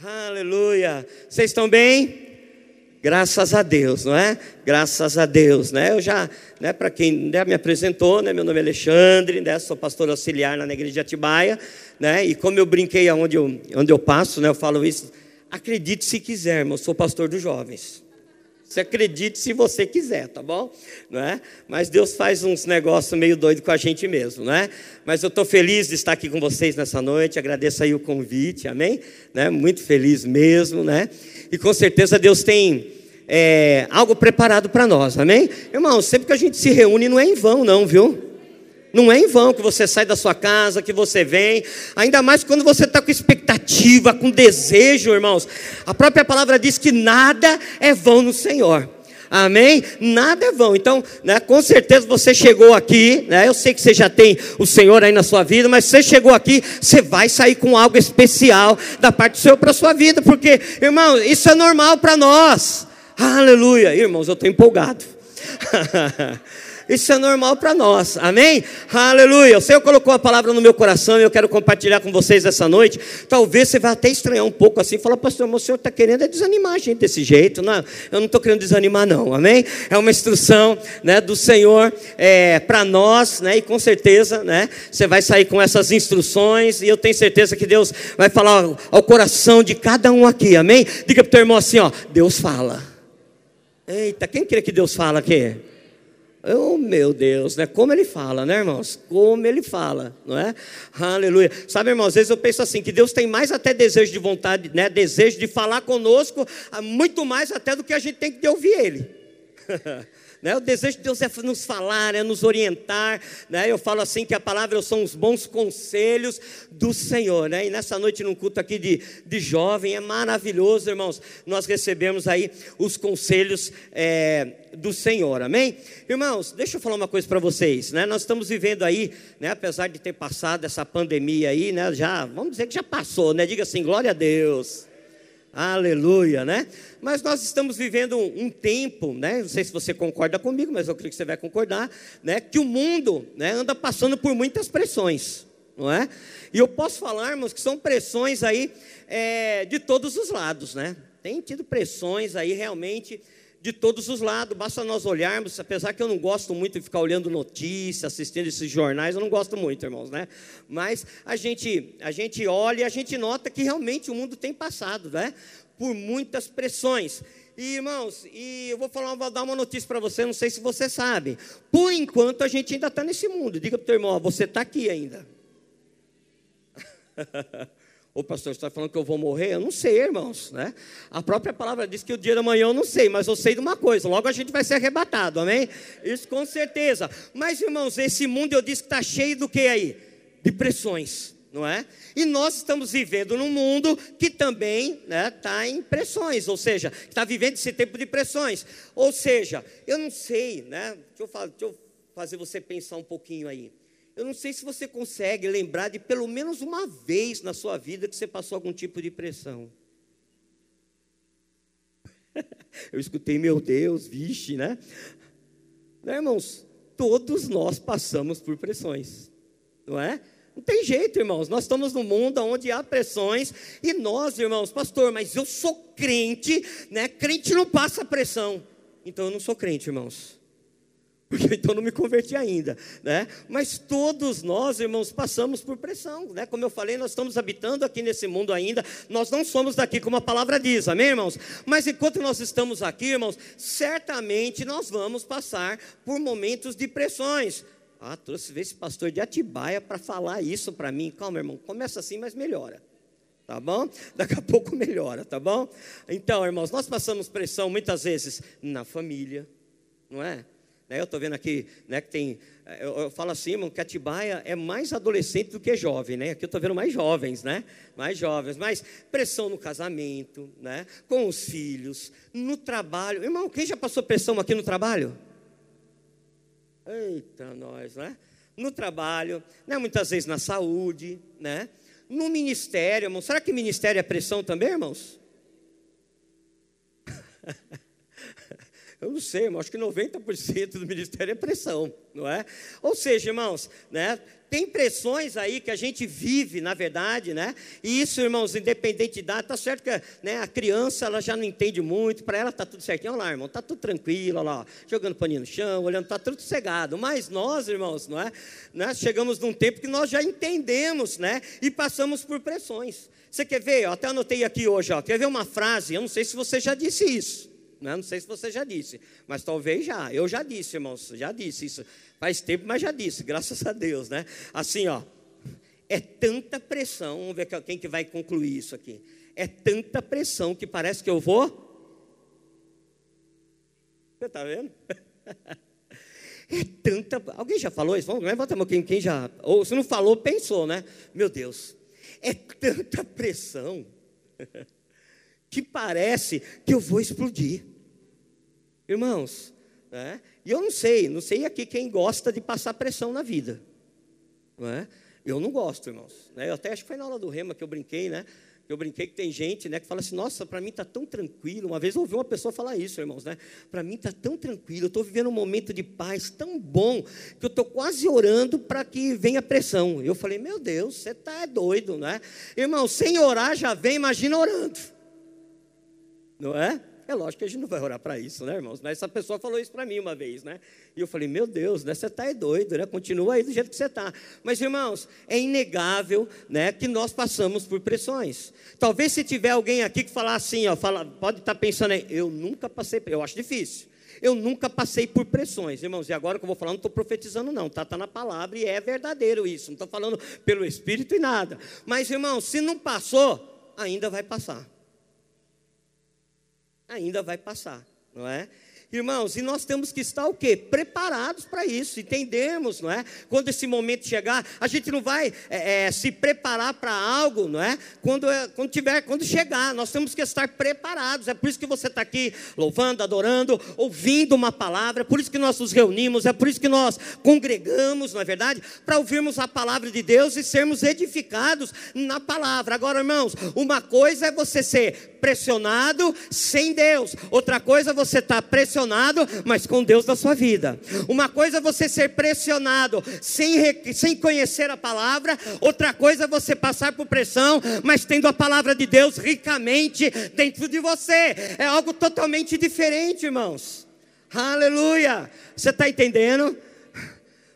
Aleluia. Vocês estão bem? Graças a Deus, não é? Graças a Deus, né? Eu já, né, para quem né, me apresentou, né, meu nome é Alexandre, né, sou pastor auxiliar na igreja de Atibaia, né? E como eu brinquei aonde eu, onde eu passo, né, eu falo isso, acredite se quiser, mas eu sou pastor dos jovens. Você acredite se você quiser, tá bom? Não é? Mas Deus faz uns negócios meio doido com a gente mesmo, não é? Mas eu estou feliz de estar aqui com vocês nessa noite. Agradeço aí o convite, amém? Né? Muito feliz mesmo, né? E com certeza Deus tem é, algo preparado para nós, amém? Irmão, sempre que a gente se reúne não é em vão, não, viu? Não é em vão que você sai da sua casa, que você vem, ainda mais quando você está com expectativa, com desejo, irmãos. A própria palavra diz que nada é vão no Senhor. Amém? Nada é vão. Então, né, com certeza você chegou aqui, né, eu sei que você já tem o Senhor aí na sua vida, mas você chegou aqui, você vai sair com algo especial da parte do Senhor para a sua vida, porque, irmão, isso é normal para nós. Aleluia. Irmãos, eu estou empolgado. Isso é normal para nós, amém? Aleluia. O Senhor colocou a palavra no meu coração e eu quero compartilhar com vocês essa noite. Talvez você vá até estranhar um pouco assim, falar, pastor, mas o senhor está querendo é desanimar a gente desse jeito. Não, eu não estou querendo desanimar, não, amém? É uma instrução né, do Senhor é, para nós, né? E com certeza, né? Você vai sair com essas instruções e eu tenho certeza que Deus vai falar ao, coração de cada um aqui, amém? Diga para o teu irmão assim, ó, Deus fala. Eita, quem crê que Deus fala aqui? Oh, meu Deus, né? Como ele fala, né, irmãos? Como ele fala, não é? Aleluia. Sabe, irmãos, às vezes eu penso assim, que Deus tem mais até desejo de vontade, né? Desejo de falar conosco, ah, muito mais até do que a gente tem que ouvir Ele. Né? O desejo de Deus é nos falar, é nos orientar. Né? Eu falo assim que a palavra são os bons conselhos do Senhor. Né? E nessa noite, num culto aqui de, de jovem, é maravilhoso, irmãos. Nós recebemos aí os conselhos é, do Senhor, amém? Irmãos, deixa eu falar uma coisa para vocês. Né? Nós estamos vivendo aí, né? apesar de ter passado essa pandemia aí, né? já, vamos dizer que já passou, né? Diga assim, glória a Deus. Aleluia, né? Mas nós estamos vivendo um, tempo, né? Não sei se você concorda comigo, mas eu creio que você vai concordar, né? Que o mundo, né, anda passando por muitas pressões, não é? E eu posso falar, irmãos, que são pressões aí é, de todos os lados, né? Tem tido pressões aí realmente de todos os lados, basta nós olharmos, apesar que eu não gosto muito de ficar olhando notícias, assistindo esses jornais, eu não gosto muito, irmãos, né? Mas a gente, a gente olha e a gente nota que realmente o mundo tem passado, né? Por muitas pressões. E, irmãos, e eu vou falar, vou dar uma notícia para você, não sei se você sabe. Por enquanto a gente ainda está nesse mundo. Diga para o teu irmão, você está aqui ainda. Ô pastor, está falando que eu vou morrer? Eu não sei, irmãos. Né? A própria palavra diz que o dia da manhã eu não sei, mas eu sei de uma coisa: logo a gente vai ser arrebatado, amém? Isso com certeza. Mas, irmãos, esse mundo eu disse que está cheio do que aí? De pressões, não é? E nós estamos vivendo num mundo que também está né, tá em pressões, ou seja, está vivendo esse tempo de pressões. Ou seja, eu não sei, né? Deixa eu, fazer, deixa eu fazer você pensar um pouquinho aí. Eu não sei se você consegue lembrar de pelo menos uma vez na sua vida que você passou algum tipo de pressão. Eu escutei, meu Deus, vixe, né? Não, irmãos, todos nós passamos por pressões, não é? Não tem jeito, irmãos. Nós estamos num mundo onde há pressões e nós, irmãos, pastor, mas eu sou crente, né? Crente não passa pressão. Então eu não sou crente, irmãos porque então não me converti ainda, né? Mas todos nós, irmãos, passamos por pressão, né? Como eu falei, nós estamos habitando aqui nesse mundo ainda, nós não somos daqui como a palavra diz, amém, irmãos? Mas enquanto nós estamos aqui, irmãos, certamente nós vamos passar por momentos de pressões. Ah, trouxe esse pastor de Atibaia para falar isso para mim. Calma, irmão, começa assim, mas melhora. Tá bom? Daqui a pouco melhora, tá bom? Então, irmãos, nós passamos pressão muitas vezes na família, não é? Né, eu estou vendo aqui né, que tem. Eh, eu, eu, falo assim, irmão, que Atibaia é mais adolescente do que jovem, né? Aqui eu estou vendo mais jovens, né? Mais jovens, mais pressão no casamento, né? Com os filhos, no trabalho. Irmão, quem já passou pressão aqui no trabalho? Eita, nós, né? No trabalho, né? muitas vezes na saúde, né? No ministério, irmão. Será que ministério é pressão também, irmãos? Eu não sei, mas acho que 90% do ministério é pressão, não é? Ou seja, irmãos, né? Tem pressões aí que a gente vive, na verdade, né? E isso, irmãos, independente de idade, tá certo que né, a criança ela já não entende muito, para ela tá tudo certinho. Olha lá, irmão, tá tudo tranquilo, olha lá, jogando paninho no chão, olhando, tá tudo cegado. Mas nós, irmãos, não é? Né, chegamos num tempo que nós já entendemos, né? E passamos por pressões. Você quer ver? Eu até anotei aqui hoje, ó. Quer ver uma frase? Eu não sei se você já disse isso. Né? Não sei se você já disse, mas talvez já. Eu já disse, irmãos, já disse isso. Faz tempo, mas já disse, graças a Deus, né? Assim, ó. É tanta pressão, vamos ver quem que vai concluir isso aqui. É tanta pressão que parece que eu vou. Você está vendo? É tanta. Alguém já falou isso? Vamos, levanta a mão quem, quem já. Ou se não falou, pensou, né? Meu Deus, é tanta pressão que parece que eu vou explodir. Irmãos, né? e eu não sei, não sei aqui quem gosta de passar pressão na vida. Não é? Eu não gosto, irmãos. Né? Eu até acho que foi na aula do Rema que eu brinquei, né? Eu brinquei que tem gente, né, que fala assim: "Nossa, para mim está tão tranquilo". Uma vez eu ouvi uma pessoa falar isso, irmãos, né? Para mim está tão tranquilo, eu estou vivendo um momento de paz tão bom que eu estou quase orando para que venha pressão. Eu falei: "Meu Deus, você está doido, né? Irmão, sem orar já vem, imagina orando". Não é? É lógico que a gente não vai orar para isso, né, irmãos? Mas essa pessoa falou isso para mim uma vez, né? E eu falei, meu Deus, né, você está doido, né? Continua aí do jeito que você está. Mas, irmãos, é inegável né, que nós passamos por pressões. Talvez se tiver alguém aqui que falar assim, ó, fala, pode estar tá pensando aí, eu nunca passei, eu acho difícil. Eu nunca passei por pressões, irmãos. E agora que eu vou falar, não estou profetizando, não. Está tá na palavra e é verdadeiro isso. Não estou falando pelo Espírito e nada. Mas, irmãos, se não passou, ainda vai passar ainda vai passar, não é? Irmãos, e nós temos que estar o quê? Preparados para isso, entendemos, não é? Quando esse momento chegar, a gente não vai é, é, se preparar para algo, não é? Quando, é, quando tiver, quando chegar, nós temos que estar preparados. É por isso que você está aqui louvando, adorando, ouvindo uma palavra. É por isso que nós nos reunimos. É por isso que nós congregamos, não é verdade? Para ouvirmos a palavra de Deus e sermos edificados na palavra. Agora, irmãos, uma coisa é você ser pressionado sem Deus. Outra coisa é você estar tá pressionado pressionado, mas com Deus na sua vida. Uma coisa é você ser pressionado sem, sem conhecer a palavra, outra coisa é você passar por pressão, mas tendo a palavra de Deus ricamente dentro de você. É algo totalmente diferente, irmãos. Aleluia! Você está entendendo?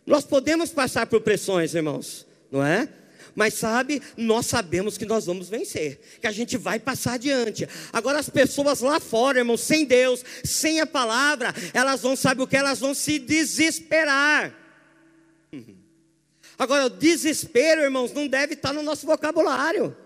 Nós podemos passar por pressões, irmãos, não é? Mas sabe, nós sabemos que nós vamos vencer, que a gente vai passar adiante. Agora as pessoas lá fora, irmãos, sem Deus, sem a palavra, elas vão, sabe o que? Elas vão se desesperar. Agora, o desespero, irmãos, não deve estar no nosso vocabulário.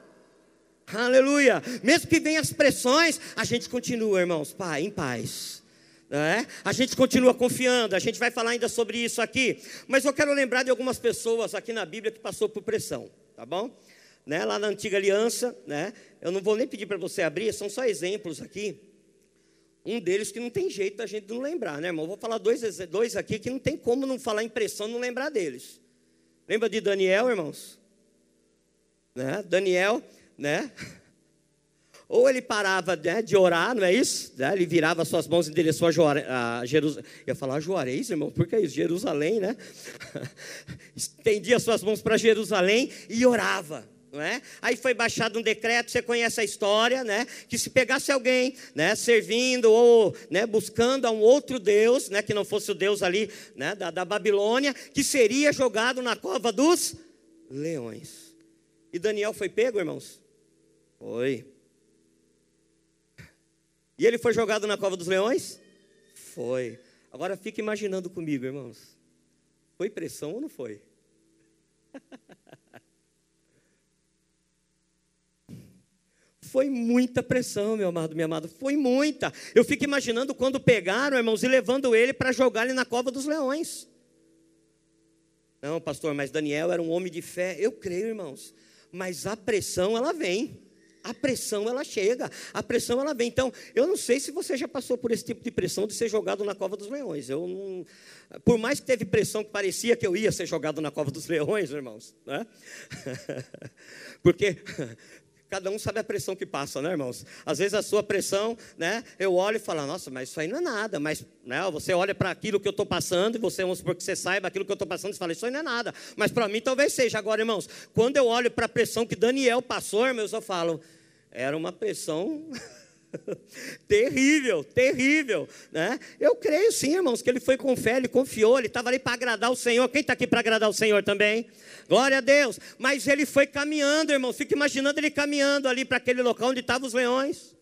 Aleluia. Mesmo que venham as pressões, a gente continua, irmãos, pai, em paz. É? A gente continua confiando, a gente vai falar ainda sobre isso aqui, mas eu quero lembrar de algumas pessoas aqui na Bíblia que passou por pressão, tá bom? Né? Lá na antiga aliança, né? eu não vou nem pedir para você abrir, são só exemplos aqui. Um deles que não tem jeito da gente não lembrar, né, irmão? Eu vou falar dois, dois aqui que não tem como não falar em pressão não lembrar deles. Lembra de Daniel, irmãos? Né? Daniel, né? Ou ele parava né, de orar, não é isso? Né, ele virava suas mãos em direção a, a Jerusalém. Ia falar Juarez, irmão, porque é isso? Jerusalém, né? Estendia suas mãos para Jerusalém e orava. É? Aí foi baixado um decreto, você conhece a história, né? Que se pegasse alguém, né, servindo ou né, buscando a um outro Deus, né, que não fosse o Deus ali, né, da, da Babilônia, que seria jogado na cova dos leões. E Daniel foi pego, irmãos? Foi. E ele foi jogado na cova dos leões? Foi. Agora fique imaginando comigo, irmãos. Foi pressão ou não foi? Foi muita pressão, meu amado, minha amada. Foi muita. Eu fico imaginando quando pegaram, irmãos, e levando ele para jogar ele na cova dos leões. Não, pastor, mas Daniel era um homem de fé. Eu creio, irmãos. Mas a pressão, ela vem a pressão ela chega, a pressão ela vem. Então, eu não sei se você já passou por esse tipo de pressão de ser jogado na cova dos leões. Eu não, por mais que teve pressão que parecia que eu ia ser jogado na cova dos leões, irmãos, né? Porque Cada um sabe a pressão que passa, né, irmãos? Às vezes a sua pressão, né? Eu olho e falo, nossa, mas isso aí não é nada. Mas né, você olha para aquilo que eu estou passando e você, vamos supor que você saiba aquilo que eu estou passando e fala, isso aí não é nada. Mas para mim talvez seja. Agora, irmãos, quando eu olho para a pressão que Daniel passou, irmãos, eu falo, era uma pressão terrível, terrível, né? Eu creio sim, irmãos, que ele foi com fé, ele confiou, ele estava ali para agradar o Senhor. Quem está aqui para agradar o Senhor também? Glória a Deus. Mas ele foi caminhando, irmãos. Fica imaginando ele caminhando ali para aquele local onde estavam os leões.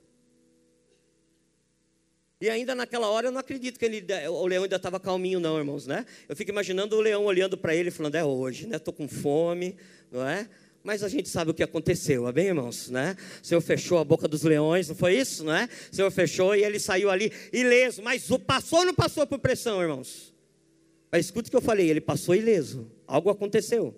E ainda naquela hora eu não acredito que ele, o leão ainda estava calminho, não, irmãos, né? Eu fico imaginando o leão olhando para ele, falando: é hoje, né? Estou com fome, não é? Mas a gente sabe o que aconteceu, amém, irmãos? Né? O Senhor fechou a boca dos leões, não foi isso, não é? O Senhor fechou e ele saiu ali ileso. Mas passou ou não passou por pressão, irmãos? Mas escuta o que eu falei, ele passou ileso. Algo aconteceu.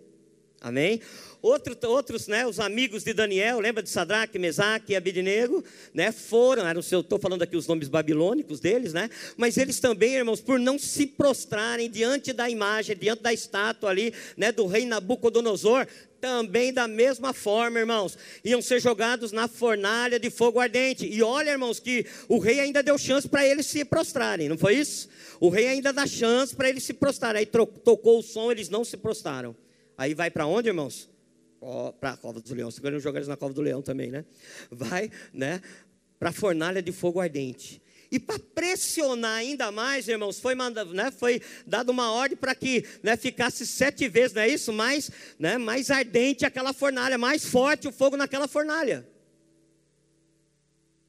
Amém? Outro, outros, né, os amigos de Daniel, lembra de Sadraque, Mesaque e Abidnego, né, foram, estou falando aqui os nomes babilônicos deles, né, mas eles também, irmãos, por não se prostrarem diante da imagem, diante da estátua ali, né, do rei Nabucodonosor, também da mesma forma, irmãos, iam ser jogados na fornalha de fogo ardente. E olha, irmãos, que o rei ainda deu chance para eles se prostrarem, não foi isso? O rei ainda dá chance para eles se prostrarem. Aí tocou o som, eles não se prostraram. Aí vai para onde, irmãos? Para a cova do leão. Você jogar eles na cova do leão também, né? Vai, né? Para a fornalha de fogo ardente. E para pressionar ainda mais, irmãos, foi, mandado, né, foi dada uma ordem para que né, ficasse sete vezes, não é isso? Mais, né, mais ardente aquela fornalha, mais forte o fogo naquela fornalha.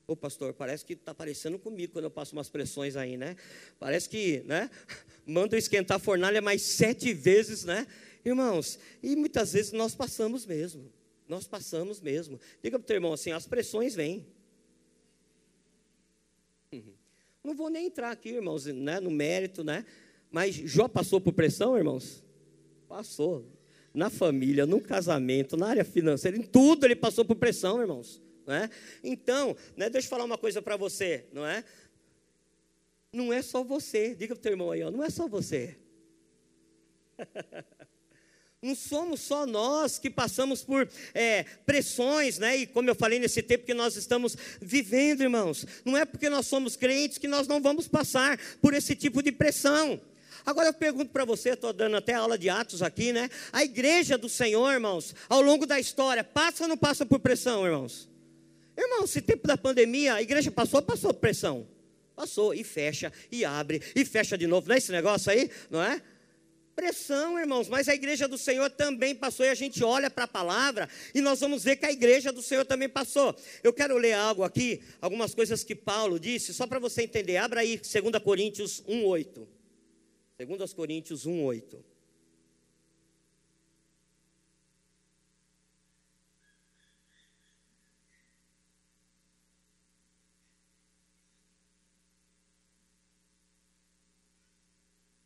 Ô pastor, parece que está parecendo comigo quando eu passo umas pressões aí, né? Parece que, né? Manda esquentar a fornalha mais sete vezes, né? Irmãos, e muitas vezes nós passamos mesmo. Nós passamos mesmo. Diga para o teu irmão assim: as pressões vêm. Uhum. Não vou nem entrar aqui, irmãos, né, no mérito, né? Mas Jó passou por pressão, irmãos? Passou. Na família, no casamento, na área financeira, em tudo ele passou por pressão, irmãos. Né? Então, né, deixa eu falar uma coisa para você, não é? Não é só você. Diga para o teu irmão aí, ó, não é só você. Não somos só nós que passamos por é, pressões, né? E como eu falei nesse tempo que nós estamos vivendo, irmãos, não é porque nós somos crentes que nós não vamos passar por esse tipo de pressão. Agora eu pergunto para você, estou dando até aula de Atos aqui, né? A igreja do Senhor, irmãos, ao longo da história, passa ou não passa por pressão, irmãos? Irmãos, esse tempo da pandemia, a igreja passou, passou por pressão. Passou, e fecha, e abre, e fecha de novo. Não é esse negócio aí? Não é? Pressão, irmãos, mas a igreja do Senhor também passou, e a gente olha para a palavra e nós vamos ver que a igreja do Senhor também passou. Eu quero ler algo aqui, algumas coisas que Paulo disse, só para você entender. Abra aí 2 Coríntios 1,8. 2 Coríntios 1,8.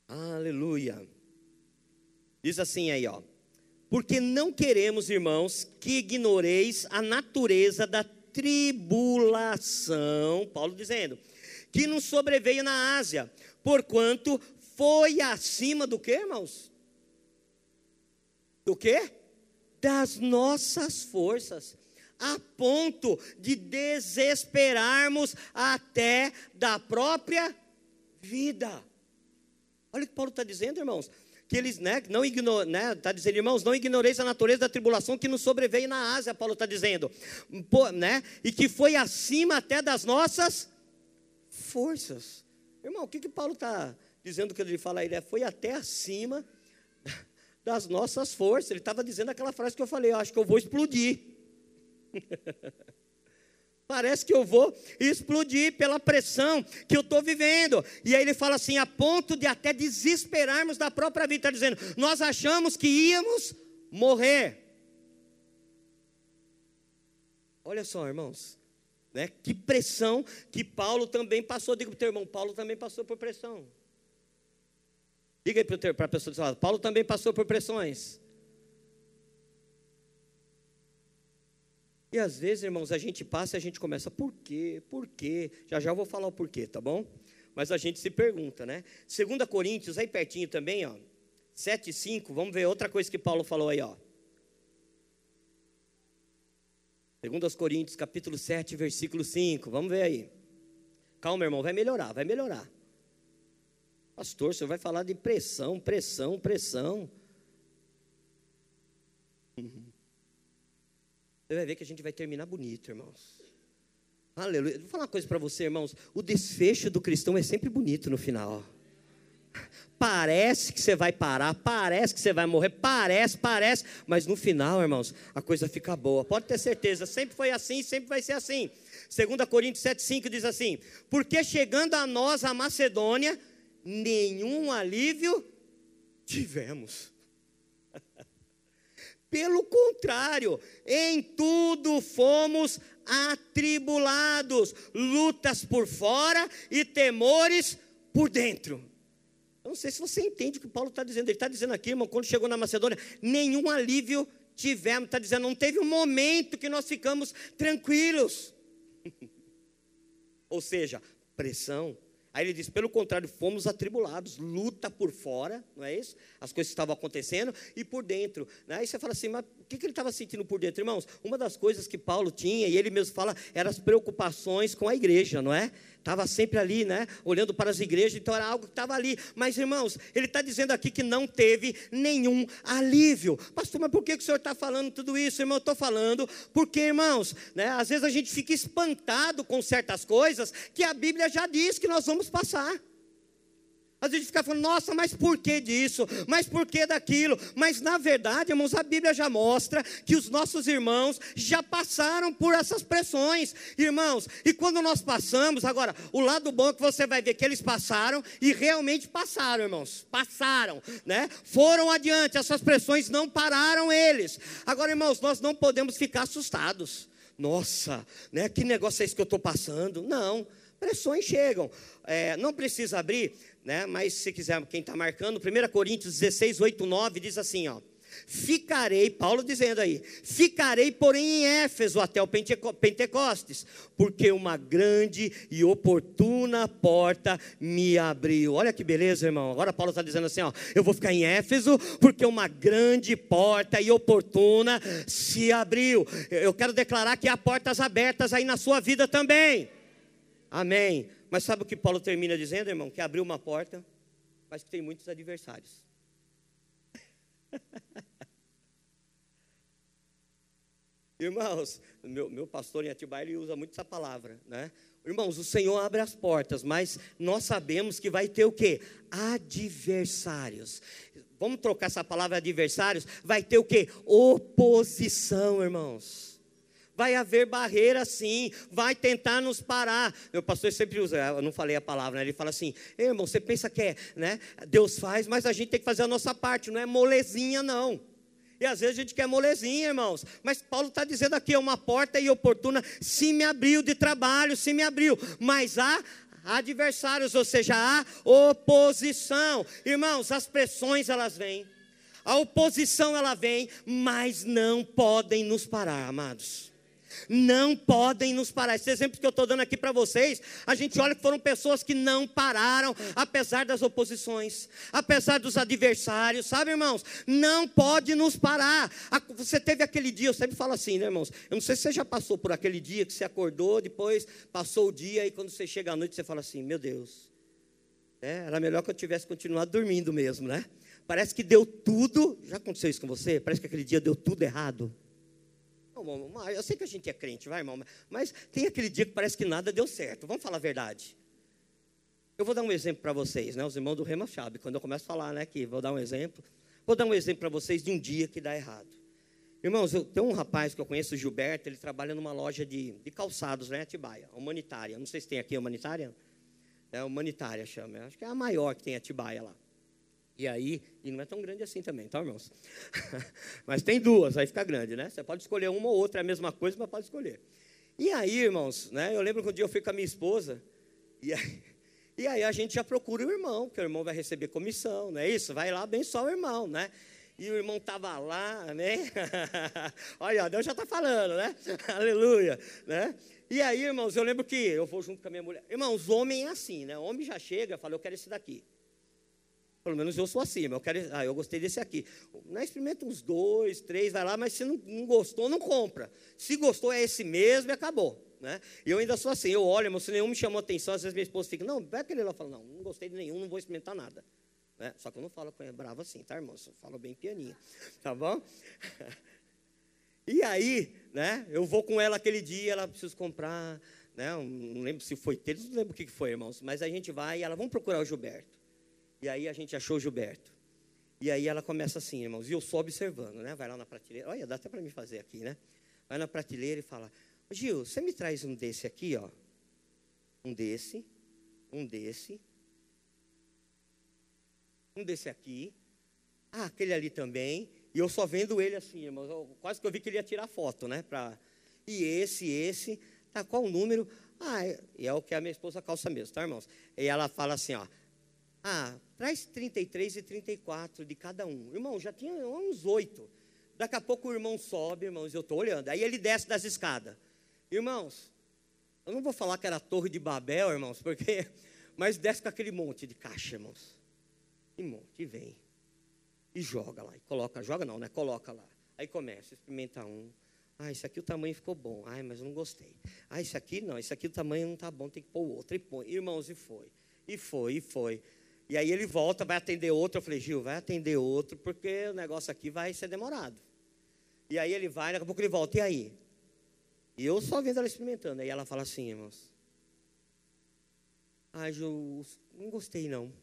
Aleluia. Diz assim aí, ó. Porque não queremos, irmãos, que ignoreis a natureza da tribulação, Paulo dizendo, que nos sobreveio na Ásia, porquanto foi acima do que, irmãos? Do que? Das nossas forças, a ponto de desesperarmos até da própria vida. Olha o que Paulo está dizendo, irmãos que eles, né, não ignoram, né, está dizendo, irmãos, não ignoreis a natureza da tribulação que nos sobreveio na Ásia, Paulo está dizendo, Pô, né, e que foi acima até das nossas forças. Irmão, o que que Paulo está dizendo que ele fala aí? Né? Foi até acima das nossas forças. Ele estava dizendo aquela frase que eu falei, eu acho que eu vou explodir. Parece que eu vou explodir pela pressão que eu estou vivendo. E aí ele fala assim, a ponto de até desesperarmos da própria vida. Está dizendo, nós achamos que íamos morrer. Olha só, irmãos. Né? Que pressão que Paulo também passou. Diga para o teu irmão, Paulo também passou por pressão. Diga para a pessoa do seu lado, Paulo também passou por pressões. E às vezes, irmãos, a gente passa e a gente começa, por quê? Por quê? Já já eu vou falar o porquê, tá bom? Mas a gente se pergunta, né? 2 Coríntios, aí pertinho também, ó. 7 e 5, vamos ver outra coisa que Paulo falou aí, ó. Segundo aos Coríntios, capítulo 7, versículo 5. Vamos ver aí. Calma, irmão, vai melhorar, vai melhorar. Pastor, você vai falar de pressão, pressão, pressão. Você vai ver que a gente vai terminar bonito, irmãos. Aleluia. Vou falar uma coisa para você, irmãos. O desfecho do cristão é sempre bonito no final. Parece que você vai parar, parece que você vai morrer, parece, parece, mas no final, irmãos, a coisa fica boa. Pode ter certeza, sempre foi assim, sempre vai ser assim. 2 Coríntios 7,5 diz assim: Porque chegando a nós a Macedônia, nenhum alívio tivemos. Pelo contrário, em tudo fomos atribulados, lutas por fora e temores por dentro. Eu não sei se você entende o que Paulo está dizendo. Ele está dizendo aqui, irmão, quando chegou na Macedônia, nenhum alívio tivemos. Está dizendo, não teve um momento que nós ficamos tranquilos. Ou seja, pressão, Aí ele diz: pelo contrário, fomos atribulados, luta por fora, não é isso? As coisas estavam acontecendo e por dentro. Né? Aí você fala assim: mas o que, que ele estava sentindo por dentro, irmãos? Uma das coisas que Paulo tinha, e ele mesmo fala, eram as preocupações com a igreja, não é? Estava sempre ali, né? Olhando para as igrejas, então era algo que estava ali. Mas, irmãos, ele está dizendo aqui que não teve nenhum alívio. Pastor, mas por que, que o senhor está falando tudo isso, irmão? Eu estou falando porque, irmãos, né? Às vezes a gente fica espantado com certas coisas que a Bíblia já diz que nós vamos passar. Às vezes fica falando, nossa, mas por que disso? Mas por que daquilo? Mas na verdade, irmãos, a Bíblia já mostra que os nossos irmãos já passaram por essas pressões, irmãos. E quando nós passamos, agora, o lado bom é que você vai ver que eles passaram e realmente passaram, irmãos. Passaram, né? Foram adiante, essas pressões não pararam eles. Agora, irmãos, nós não podemos ficar assustados. Nossa, né? Que negócio é esse que eu estou passando? Não pressões chegam. É, não precisa abrir, né? mas se quiser, quem está marcando, 1 Coríntios 16, 8, 9 diz assim: ó. Ficarei, Paulo dizendo aí, ficarei, porém, em Éfeso até o Pentecostes, porque uma grande e oportuna porta me abriu. Olha que beleza, irmão. Agora Paulo está dizendo assim: ó, eu vou ficar em Éfeso, porque uma grande porta e oportuna se abriu. Eu quero declarar que há portas abertas aí na sua vida também. Amém. Mas sabe o que Paulo termina dizendo, irmão? Que abriu uma porta, mas que tem muitos adversários. Irmãos, meu, meu pastor em Atibaia, ele usa muito essa palavra, né? Irmãos, o Senhor abre as portas, mas nós sabemos que vai ter o quê? Adversários. Vamos trocar essa palavra adversários? Vai ter o quê? Oposição, irmãos. Vai haver barreira sim, vai tentar nos parar. Meu pastor sempre usa, eu não falei a palavra, né? ele fala assim: irmão, você pensa que é, né? Deus faz, mas a gente tem que fazer a nossa parte, não é molezinha, não. E às vezes a gente quer molezinha, irmãos. Mas Paulo está dizendo aqui: é uma porta e oportuna, se me abriu de trabalho, se me abriu. Mas há adversários, ou seja, há oposição. Irmãos, as pressões elas vêm, a oposição ela vem, mas não podem nos parar, amados não podem nos parar. Esse exemplo que eu estou dando aqui para vocês, a gente olha que foram pessoas que não pararam, apesar das oposições, apesar dos adversários, sabe, irmãos? Não pode nos parar. Você teve aquele dia, eu sempre falo assim, né, irmãos? Eu não sei se você já passou por aquele dia que você acordou, depois passou o dia, e quando você chega à noite, você fala assim: meu Deus, é, era melhor que eu tivesse continuado dormindo mesmo, né? Parece que deu tudo. Já aconteceu isso com você? Parece que aquele dia deu tudo errado. Eu sei que a gente é crente, vai, irmão, mas tem aquele dia que parece que nada deu certo. Vamos falar a verdade. Eu vou dar um exemplo para vocês, né? Os irmãos do Rema Chave, quando eu começo a falar, né, aqui, vou dar um exemplo. Vou dar um exemplo para vocês de um dia que dá errado. Irmãos, eu, tem um rapaz que eu conheço, o Gilberto, ele trabalha numa loja de, de calçados, né, Atibaia, humanitária. Não sei se tem aqui humanitária. É humanitária, chama. Acho que é a maior que tem Atibaia lá. E aí, e não é tão grande assim também, tá, irmãos? mas tem duas, aí fica grande, né? Você pode escolher uma ou outra, é a mesma coisa, mas pode escolher. E aí, irmãos, né? Eu lembro que um dia eu fui com a minha esposa, e aí, e aí a gente já procura o irmão, que o irmão vai receber comissão, não é isso? Vai lá abençoar o irmão, né? E o irmão estava lá, né? Olha, Deus já está falando, né? Aleluia, né? E aí, irmãos, eu lembro que eu vou junto com a minha mulher. Irmãos, homem é assim, né? Homem já chega e fala, eu quero esse daqui. Pelo menos eu sou assim, eu quero, ah, eu gostei desse aqui. Não experimenta uns dois, três, vai lá, mas se não, não gostou, não compra. Se gostou, é esse mesmo e acabou. Né? Eu ainda sou assim, eu olho, mas se nenhum me chamou atenção, às vezes minha esposa fica, não, vai aquele lá, fala, não, não gostei de nenhum, não vou experimentar nada. Né? Só que eu não falo com ela brava assim, tá, irmão? Eu falo bem pianinho, tá bom? e aí, né, eu vou com ela aquele dia, ela precisa comprar, né, não lembro se foi tênis, não lembro o que foi, irmãos, mas a gente vai e ela, vamos procurar o Gilberto. E aí a gente achou o Gilberto. E aí ela começa assim, irmãos, e eu só observando, né? Vai lá na prateleira, olha, dá até para me fazer aqui, né? Vai na prateleira e fala, Gil, você me traz um desse aqui, ó. Um desse, um desse, um desse aqui, ah, aquele ali também. E eu só vendo ele assim, irmãos, eu, quase que eu vi que ele ia tirar foto, né? Pra, e esse, esse, tá, qual o número? Ah, é, é o que a minha esposa calça mesmo, tá, irmãos? E ela fala assim, ó, ah, traz 33 e 34 de cada um. Irmão, já tinha uns oito. Daqui a pouco o irmão sobe, irmãos, eu estou olhando. Aí ele desce das escadas. Irmãos, eu não vou falar que era a torre de Babel, irmãos, porque. Mas desce com aquele monte de caixa, irmãos. E monte, e vem. E joga lá. E coloca, joga não, né? Coloca lá. Aí começa, experimenta um. Ah, esse aqui o tamanho ficou bom. Ai, mas eu não gostei. Ah, esse aqui não, esse aqui o tamanho não está bom, tem que pôr outro. E põe. Irmãos, e foi. E foi, e foi. E aí ele volta, vai atender outro. Eu falei, Gil, vai atender outro, porque o negócio aqui vai ser demorado. E aí ele vai, daqui a pouco ele volta. E aí? E eu só vendo ela experimentando. Aí ela fala assim, irmãos. Ah, Gil, não gostei não.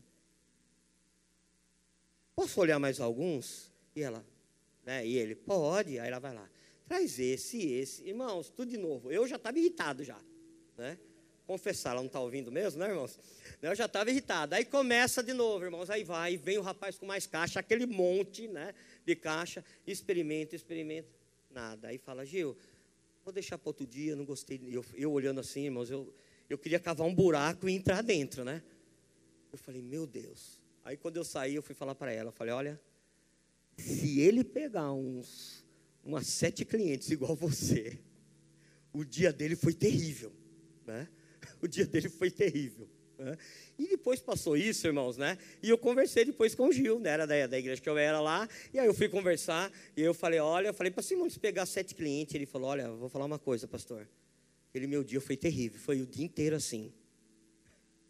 Posso olhar mais alguns? E ela, né? E ele, pode. Aí ela vai lá. Traz esse, esse. Irmãos, tudo de novo. Eu já estava irritado já. Né? Confessar, ela não está ouvindo mesmo, né, irmãos? Eu já estava irritado. Aí começa de novo, irmãos. Aí vai, vem o rapaz com mais caixa, aquele monte né, de caixa, experimenta, experimenta. Nada. Aí fala, Gil, vou deixar para outro dia, não gostei. Eu, eu olhando assim, irmãos, eu, eu queria cavar um buraco e entrar dentro, né? Eu falei, meu Deus. Aí quando eu saí, eu fui falar para ela, eu falei, olha, se ele pegar uns, umas sete clientes igual você, o dia dele foi terrível, né? o dia dele foi terrível. Né? E depois passou isso, irmãos, né? E eu conversei depois com o Gil, né? Era da, da igreja que eu era lá. E aí eu fui conversar e eu falei, olha, eu falei para Simão se pegar sete clientes. Ele falou, olha, vou falar uma coisa, pastor. Ele, meu dia foi terrível, foi o dia inteiro assim.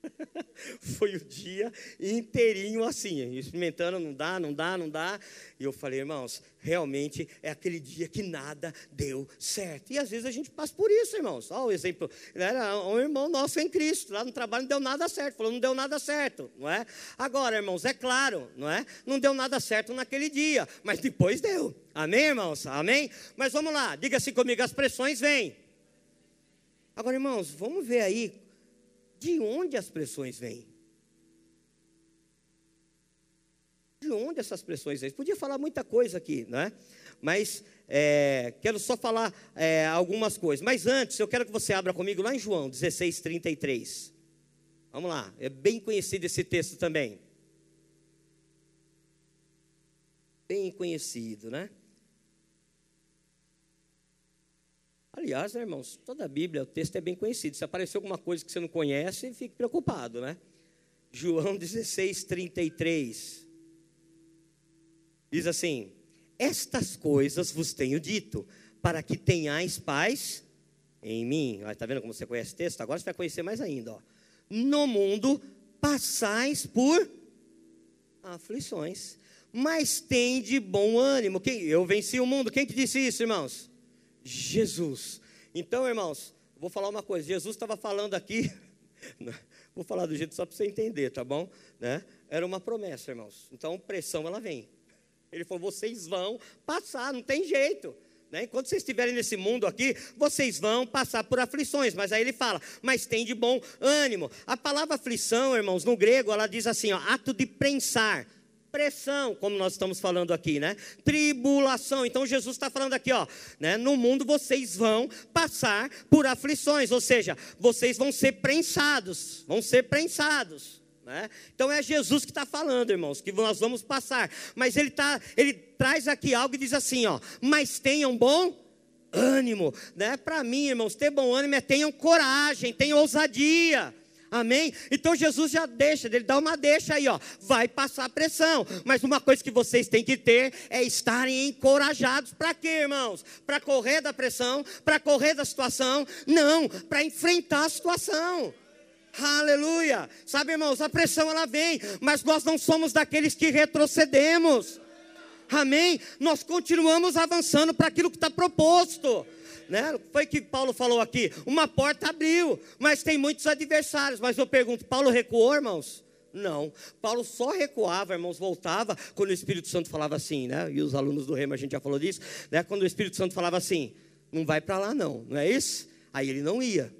Foi o dia inteirinho assim, experimentando, não dá, não dá, não dá. E eu falei, irmãos, realmente é aquele dia que nada deu certo. E às vezes a gente passa por isso, irmãos. Olha o exemplo, era um irmão nosso em Cristo, lá no trabalho não deu nada certo, falou, não deu nada certo, não é? Agora, irmãos, é claro, não é? Não deu nada certo naquele dia, mas depois deu. Amém, irmãos? Amém? Mas vamos lá, diga-se comigo, as pressões vêm. Agora, irmãos, vamos ver aí de onde as pressões vêm? De onde essas pressões vêm? Podia falar muita coisa aqui, né? Mas é, quero só falar é, algumas coisas. Mas antes, eu quero que você abra comigo lá em João 16, 33. Vamos lá, é bem conhecido esse texto também. Bem conhecido, né? Aliás, né, irmãos, toda a Bíblia, o texto é bem conhecido. Se aparecer alguma coisa que você não conhece, fique preocupado, né? João 16, 33. Diz assim: Estas coisas vos tenho dito, para que tenhais paz em mim. Está vendo como você conhece o texto? Agora você vai conhecer mais ainda. Ó. No mundo passais por aflições, mas tem de bom ânimo. Quem, eu venci o mundo. Quem que disse isso, irmãos? Jesus. Então, irmãos, vou falar uma coisa. Jesus estava falando aqui, vou falar do jeito só para você entender, tá bom? Né? Era uma promessa, irmãos. Então, pressão ela vem. Ele falou: vocês vão passar, não tem jeito. Né? Enquanto vocês estiverem nesse mundo aqui, vocês vão passar por aflições. Mas aí ele fala, mas tem de bom ânimo. A palavra aflição, irmãos, no grego, ela diz assim: ó, ato de prensar pressão, como nós estamos falando aqui, né? Tribulação. Então Jesus está falando aqui, ó, né? No mundo vocês vão passar por aflições, ou seja, vocês vão ser prensados, vão ser prensados. Né? Então é Jesus que está falando, irmãos, que nós vamos passar. Mas ele tá, ele traz aqui algo e diz assim, ó, mas tenham bom ânimo, né? Para mim, irmãos, ter bom ânimo é tenham coragem, tenham ousadia. Amém? Então Jesus já deixa, ele dá uma deixa aí, ó. Vai passar pressão. Mas uma coisa que vocês têm que ter é estarem encorajados. Para quê, irmãos? Para correr da pressão? Para correr da situação? Não, para enfrentar a situação. Aleluia. Sabe, irmãos, a pressão ela vem, mas nós não somos daqueles que retrocedemos. Amém? Nós continuamos avançando para aquilo que está proposto né? Foi que Paulo falou aqui. Uma porta abriu, mas tem muitos adversários. Mas eu pergunto, Paulo recuou, irmãos? Não. Paulo só recuava, irmãos, voltava quando o Espírito Santo falava assim, né? E os alunos do Rema, a gente já falou disso, né? Quando o Espírito Santo falava assim, não vai para lá não, não é isso? Aí ele não ia.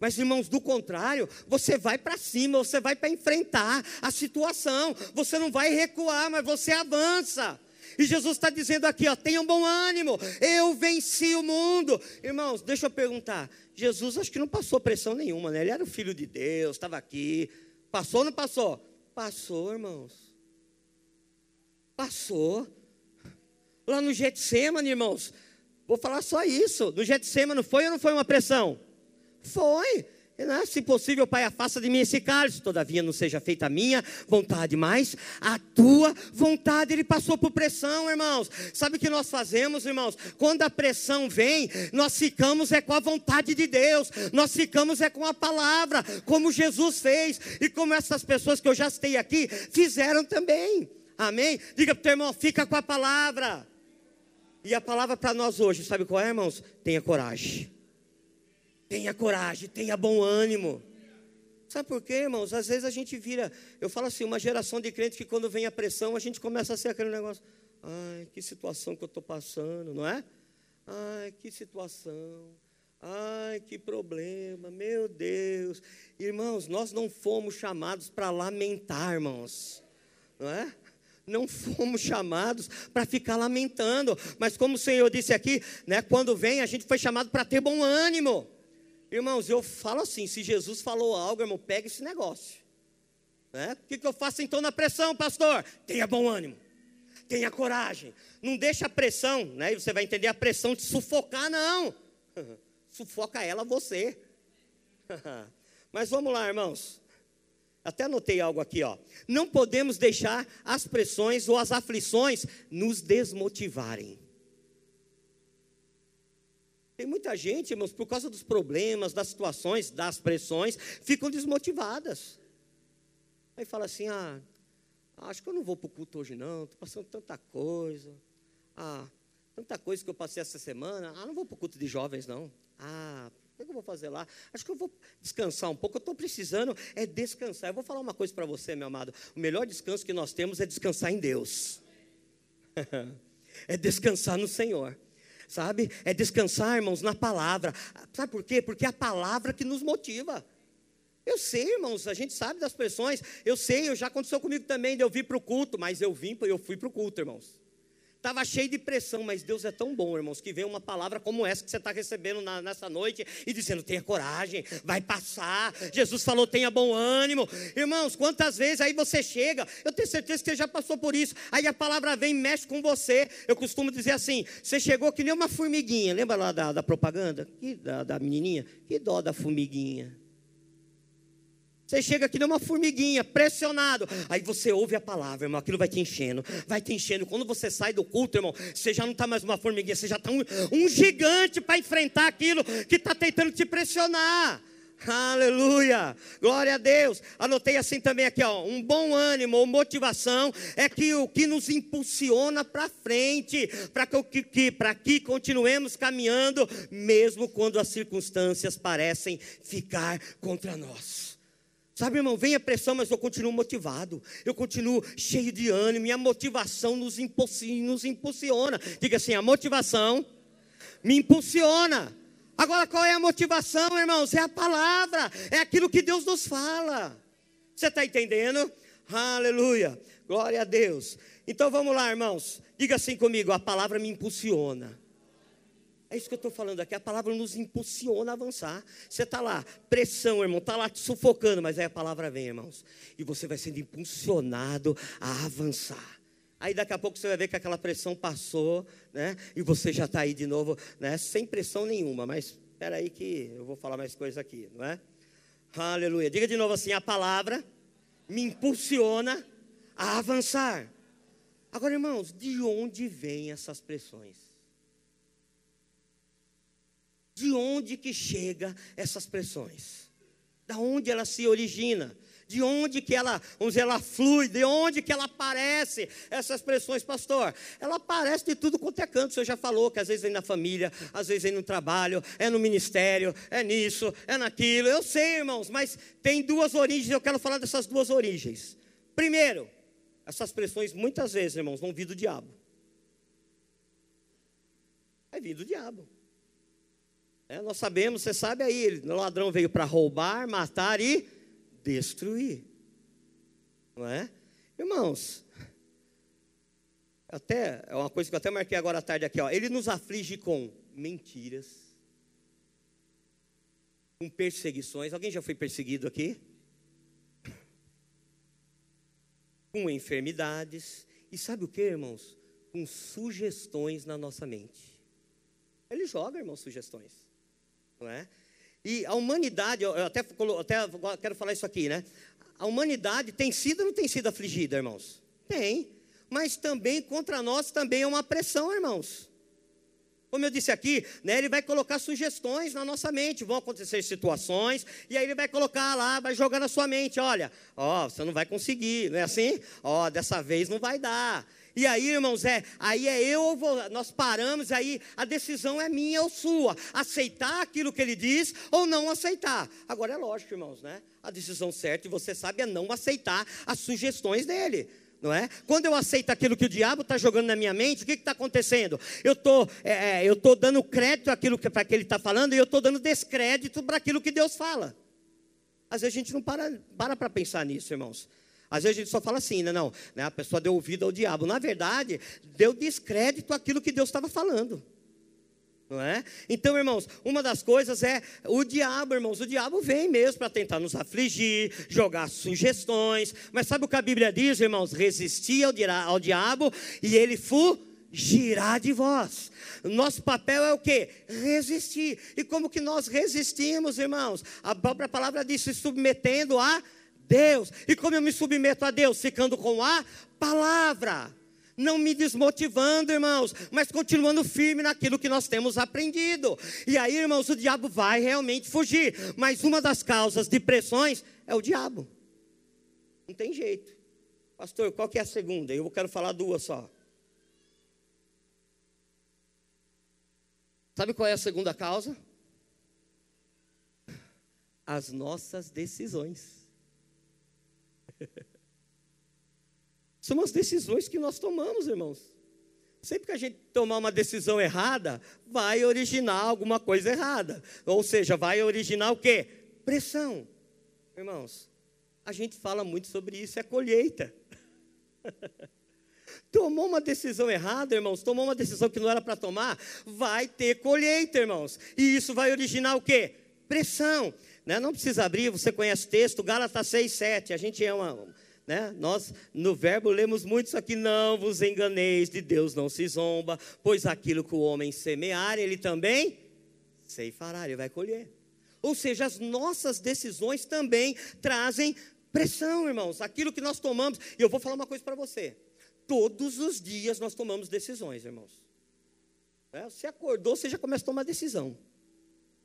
Mas, irmãos, do contrário, você vai para cima, você vai para enfrentar a situação, você não vai recuar, mas você avança. E Jesus está dizendo aqui, ó, tenham bom ânimo, eu venci o mundo. Irmãos, deixa eu perguntar, Jesus acho que não passou pressão nenhuma, né? Ele era o filho de Deus, estava aqui. Passou ou não passou? Passou, irmãos. Passou. Lá no Getsemane, irmãos, vou falar só isso. No Getsemane foi ou não foi uma pressão? Foi. Se possível, Pai, afasta de mim esse cálice, todavia não seja feita a minha vontade, mas a tua vontade. Ele passou por pressão, irmãos. Sabe o que nós fazemos, irmãos? Quando a pressão vem, nós ficamos é com a vontade de Deus, nós ficamos é com a palavra, como Jesus fez e como essas pessoas que eu já citei aqui fizeram também. Amém? Diga para o teu irmão, fica com a palavra. E a palavra para nós hoje, sabe qual é, irmãos? Tenha coragem. Tenha coragem, tenha bom ânimo. Sabe por quê, irmãos? Às vezes a gente vira, eu falo assim, uma geração de crentes que quando vem a pressão, a gente começa a ser aquele negócio, ai, que situação que eu estou passando, não é? Ai, que situação. Ai, que problema, meu Deus. Irmãos, nós não fomos chamados para lamentar, irmãos. Não é? Não fomos chamados para ficar lamentando, mas como o Senhor disse aqui, né, quando vem, a gente foi chamado para ter bom ânimo. Irmãos, eu falo assim: se Jesus falou algo, irmão, pega esse negócio. Né? O que, que eu faço então na pressão, pastor? Tenha bom ânimo, tenha coragem. Não deixa a pressão, né? E você vai entender a pressão de sufocar, não. Sufoca ela você. Mas vamos lá, irmãos. Até anotei algo aqui, ó. Não podemos deixar as pressões ou as aflições nos desmotivarem. Tem muita gente, irmãos, por causa dos problemas, das situações, das pressões, ficam desmotivadas. Aí fala assim: ah, acho que eu não vou para o culto hoje, não, estou passando tanta coisa. Ah, tanta coisa que eu passei essa semana. Ah, não vou para o culto de jovens, não. Ah, o que eu vou fazer lá? Acho que eu vou descansar um pouco. Eu estou precisando é descansar. Eu vou falar uma coisa para você, meu amado. O melhor descanso que nós temos é descansar em Deus. é descansar no Senhor sabe? É descansar, irmãos, na palavra. Sabe por quê? Porque é a palavra que nos motiva. Eu sei, irmãos, a gente sabe das pressões. Eu sei, eu já aconteceu comigo também de eu vir para o culto, mas eu vim, eu fui para o culto, irmãos. Estava cheio de pressão, mas Deus é tão bom, irmãos, que vem uma palavra como essa que você está recebendo na, nessa noite e dizendo: tenha coragem, vai passar. Jesus falou: tenha bom ânimo. Irmãos, quantas vezes aí você chega, eu tenho certeza que você já passou por isso. Aí a palavra vem mexe com você. Eu costumo dizer assim: você chegou que nem uma formiguinha. Lembra lá da, da propaganda? Que, da, da menininha? Que dó da formiguinha. Você chega aqui numa formiguinha, pressionado. Aí você ouve a palavra, irmão. Aquilo vai te enchendo, vai te enchendo. Quando você sai do culto, irmão, você já não está mais uma formiguinha, você já está um, um gigante para enfrentar aquilo que está tentando te pressionar. Aleluia, glória a Deus. Anotei assim também aqui, ó, um bom ânimo ou motivação é que o que nos impulsiona para frente, para que, que, que continuemos caminhando, mesmo quando as circunstâncias parecem ficar contra nós. Sabe, irmão, vem a pressão, mas eu continuo motivado. Eu continuo cheio de ânimo. Minha motivação nos, nos impulsiona. Diga assim: a motivação me impulsiona. Agora, qual é a motivação, irmãos? É a palavra, é aquilo que Deus nos fala. Você está entendendo? Aleluia, glória a Deus. Então vamos lá, irmãos. Diga assim comigo: a palavra me impulsiona. É isso que eu estou falando aqui. A palavra nos impulsiona a avançar. Você está lá, pressão, irmão, está lá te sufocando, mas aí a palavra vem, irmãos. E você vai sendo impulsionado a avançar. Aí daqui a pouco você vai ver que aquela pressão passou, né? E você já está aí de novo, né? Sem pressão nenhuma. Mas espera aí que eu vou falar mais coisas aqui, não é? Aleluia. Diga de novo assim: a palavra me impulsiona a avançar. Agora, irmãos, de onde vêm essas pressões? De onde que chega essas pressões? Da onde ela se origina? De onde que ela, vamos dizer, ela flui, de onde que ela aparece, essas pressões, pastor? Ela aparece de tudo quanto é canto, o senhor já falou, que às vezes vem na família, às vezes vem no trabalho, é no ministério, é nisso, é naquilo, eu sei, irmãos, mas tem duas origens, eu quero falar dessas duas origens. Primeiro, essas pressões muitas vezes, irmãos, vão vir do diabo. Vai vir do diabo. É, nós sabemos, você sabe aí, o ladrão veio para roubar, matar e destruir. Não é? Irmãos, até é uma coisa que eu até marquei agora à tarde aqui, ó. Ele nos aflige com mentiras, com perseguições. Alguém já foi perseguido aqui? Com enfermidades. E sabe o que, irmãos? Com sugestões na nossa mente. Ele joga, irmãos, sugestões. Não é? E a humanidade, eu até, até quero falar isso aqui, né? A humanidade tem sido ou não tem sido afligida, irmãos? Tem. Mas também contra nós também é uma pressão, irmãos. Como eu disse aqui, né, ele vai colocar sugestões na nossa mente, vão acontecer situações, e aí ele vai colocar lá, vai jogar na sua mente, olha, ó, você não vai conseguir, não é assim? Ó, dessa vez não vai dar. E aí, irmãos, é, aí é eu ou vou, nós paramos, aí a decisão é minha ou sua, aceitar aquilo que ele diz ou não aceitar. Agora é lógico, irmãos, né? A decisão certa, e você sabe, é não aceitar as sugestões dele não é? Quando eu aceito aquilo que o diabo está jogando na minha mente, o que está acontecendo? Eu tô, é, é estou dando crédito àquilo que, para que ele está falando e eu estou dando descrédito para aquilo que Deus fala. Às vezes a gente não para para pensar nisso, irmãos. Às vezes a gente só fala assim, né? não, né? a pessoa deu ouvido ao diabo. Na verdade, deu descrédito àquilo que Deus estava falando. Não é? Então, irmãos, uma das coisas é o diabo, irmãos. O diabo vem mesmo para tentar nos afligir, jogar sugestões. Mas sabe o que a Bíblia diz, irmãos? Resistir ao, ao diabo e ele fugirá de vós. Nosso papel é o que? Resistir. E como que nós resistimos, irmãos? A própria palavra diz: se submetendo a Deus. E como eu me submeto a Deus? Ficando com a palavra. Não me desmotivando, irmãos, mas continuando firme naquilo que nós temos aprendido. E aí, irmãos, o diabo vai realmente fugir. Mas uma das causas de pressões é o diabo. Não tem jeito. Pastor, qual que é a segunda? Eu quero falar duas só. Sabe qual é a segunda causa? As nossas decisões. São as decisões que nós tomamos, irmãos. Sempre que a gente tomar uma decisão errada, vai originar alguma coisa errada. Ou seja, vai originar o quê? Pressão. Irmãos, a gente fala muito sobre isso, é colheita. Tomou uma decisão errada, irmãos, tomou uma decisão que não era para tomar, vai ter colheita, irmãos. E isso vai originar o quê? Pressão. Né? Não precisa abrir, você conhece o texto, Gálatas 6, 7. A gente é uma. Né? Nós, no verbo, lemos muito isso aqui: não vos enganeis, de Deus não se zomba, pois aquilo que o homem semear, ele também ceifará, ele vai colher. Ou seja, as nossas decisões também trazem pressão, irmãos. Aquilo que nós tomamos, e eu vou falar uma coisa para você: todos os dias nós tomamos decisões, irmãos. É, você acordou, você já começa a tomar decisão.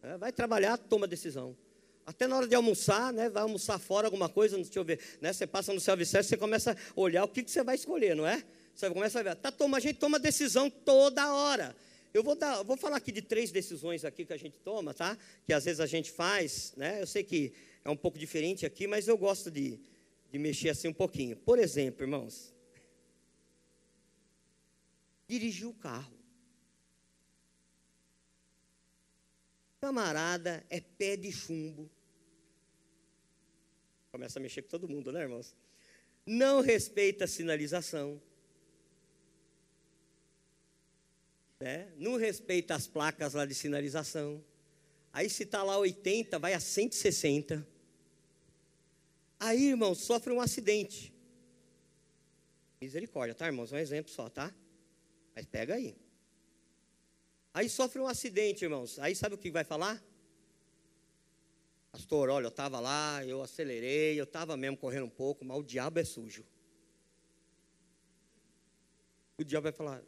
É, vai trabalhar, toma decisão. Até na hora de almoçar, né? Vai almoçar fora alguma coisa, deixa eu ver, né? Você passa no self-service, você começa a olhar o que, que você vai escolher, não é? Você começa a ver, tá, toma, a gente toma decisão toda hora. Eu vou, dar, vou falar aqui de três decisões aqui que a gente toma, tá? Que às vezes a gente faz, né? Eu sei que é um pouco diferente aqui, mas eu gosto de, de mexer assim um pouquinho. Por exemplo, irmãos, dirigir o carro. Camarada é pé de chumbo. Começa a mexer com todo mundo, né, irmãos? Não respeita a sinalização. Né? Não respeita as placas lá de sinalização. Aí se está lá 80, vai a 160. Aí, irmão, sofre um acidente. Misericórdia, tá, irmãos? Um exemplo só, tá? Mas pega aí. Aí sofre um acidente, irmãos. Aí sabe o que vai falar? Pastor, olha, eu estava lá, eu acelerei, eu estava mesmo correndo um pouco, mas o diabo é sujo. O diabo vai falar,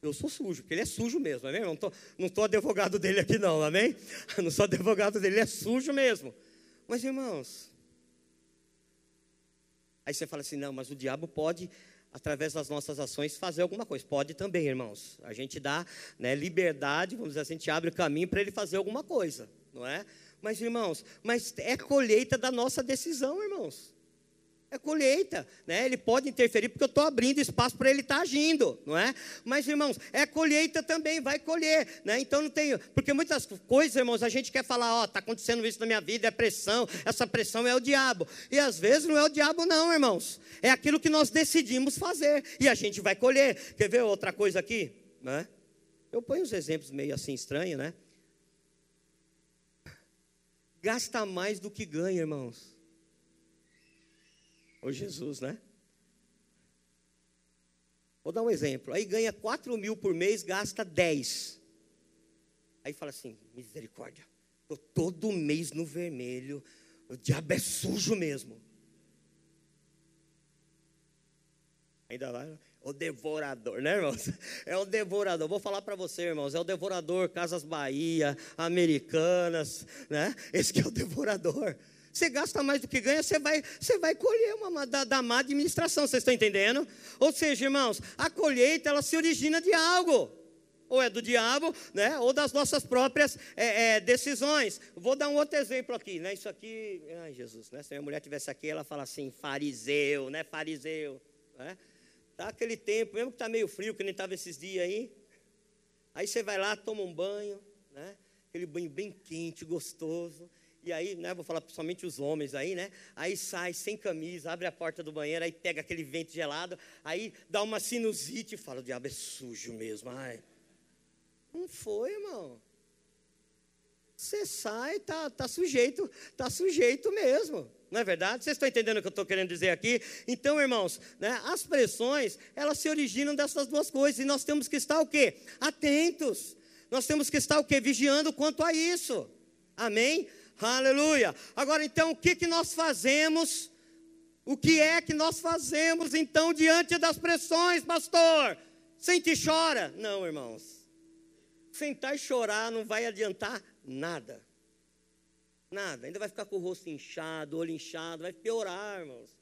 eu sou sujo, porque ele é sujo mesmo, amém? Não estou não tô advogado dele aqui não, amém? Não sou advogado dele, ele é sujo mesmo. Mas irmãos, aí você fala assim, não, mas o diabo pode através das nossas ações, fazer alguma coisa. Pode também, irmãos. A gente dá né, liberdade, vamos dizer assim, a gente abre o caminho para ele fazer alguma coisa, não é? Mas, irmãos, mas é colheita da nossa decisão, irmãos. É colheita, né? Ele pode interferir porque eu estou abrindo espaço para ele estar tá agindo, não é? Mas, irmãos, é colheita também, vai colher, né? Então não tem, porque muitas coisas, irmãos, a gente quer falar, ó, está acontecendo isso na minha vida, é pressão, essa pressão é o diabo. E às vezes não é o diabo, não, irmãos. É aquilo que nós decidimos fazer e a gente vai colher. Quer ver outra coisa aqui? Né? Eu ponho os exemplos meio assim estranhos, né? Gasta mais do que ganha, irmãos. Ô Jesus, né? Vou dar um exemplo. Aí ganha 4 mil por mês, gasta 10. Aí fala assim: misericórdia, estou todo mês no vermelho, o diabo é sujo mesmo. Ainda vai, o devorador, né, irmãos? É o devorador. Vou falar para você, irmãos, é o devorador, Casas Bahia, Americanas, né? Esse que é o devorador. Você gasta mais do que ganha, você vai, você vai colher uma da, da má administração. Vocês estão entendendo? Ou seja, irmãos, a colheita ela se origina de algo ou é do diabo, né? Ou das nossas próprias é, é, decisões. Vou dar um outro exemplo aqui, né? Isso aqui, ai Jesus, né? Se minha mulher tivesse aqui, ela fala assim, fariseu, né? Fariseu, né? Tá aquele tempo, mesmo que tá meio frio, que nem estava esses dias aí. Aí você vai lá, toma um banho, né? Aquele banho bem quente, gostoso. E aí, né, vou falar principalmente os homens aí, né? Aí sai sem camisa, abre a porta do banheiro, aí pega aquele vento gelado, aí dá uma sinusite e fala: o diabo é sujo mesmo. Ai. Não foi, irmão. Você sai, tá, tá sujeito, tá sujeito mesmo. Não é verdade? Vocês estão entendendo o que eu estou querendo dizer aqui? Então, irmãos, né, as pressões, elas se originam dessas duas coisas. E nós temos que estar o quê? Atentos. Nós temos que estar o quê? Vigiando quanto a isso. Amém? Aleluia. Agora então, o que, que nós fazemos? O que é que nós fazemos então diante das pressões, pastor? Sente e chora? Não, irmãos. Sentar e chorar não vai adiantar nada. Nada. Ainda vai ficar com o rosto inchado, olho inchado, vai piorar, irmãos.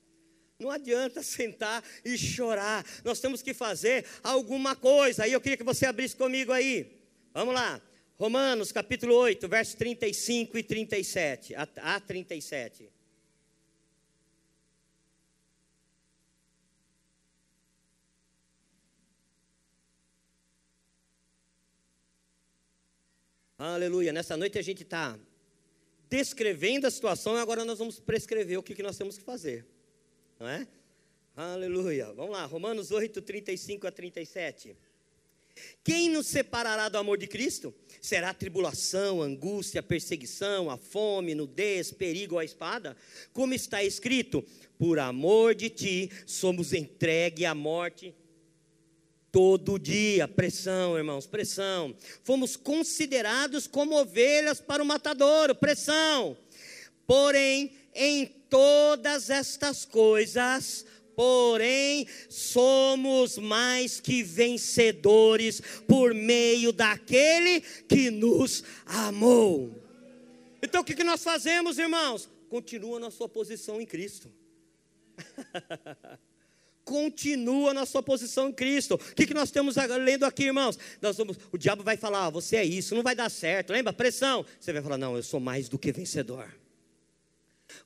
Não adianta sentar e chorar. Nós temos que fazer alguma coisa. Aí eu queria que você abrisse comigo aí. Vamos lá. Romanos capítulo 8, versos 35 e 37, a, a 37. Aleluia. Nessa noite a gente está descrevendo a situação agora nós vamos prescrever o que, nós temos que fazer. Não é? Aleluia. Vamos lá, Romanos 8, 35 a 37. Quem nos separará do amor de Cristo? Será tribulação, angústia, perseguição, a fome, nudez, perigo ou a espada? Como está escrito: por amor de ti somos entregue à morte todo dia. Pressão, irmãos, pressão. Fomos considerados como ovelhas para o matadouro, pressão. Porém, em todas estas coisas, Porém, somos mais que vencedores por meio daquele que nos amou. Então, o que, nós fazemos, irmãos? Continua na sua posição em Cristo. Continua na sua posição em Cristo. O que, que nós temos lendo aqui, irmãos? Nós vamos, o diabo vai falar: ah, você é isso, não vai dar certo. Lembra? Pressão. Você vai falar: não, eu sou mais do que vencedor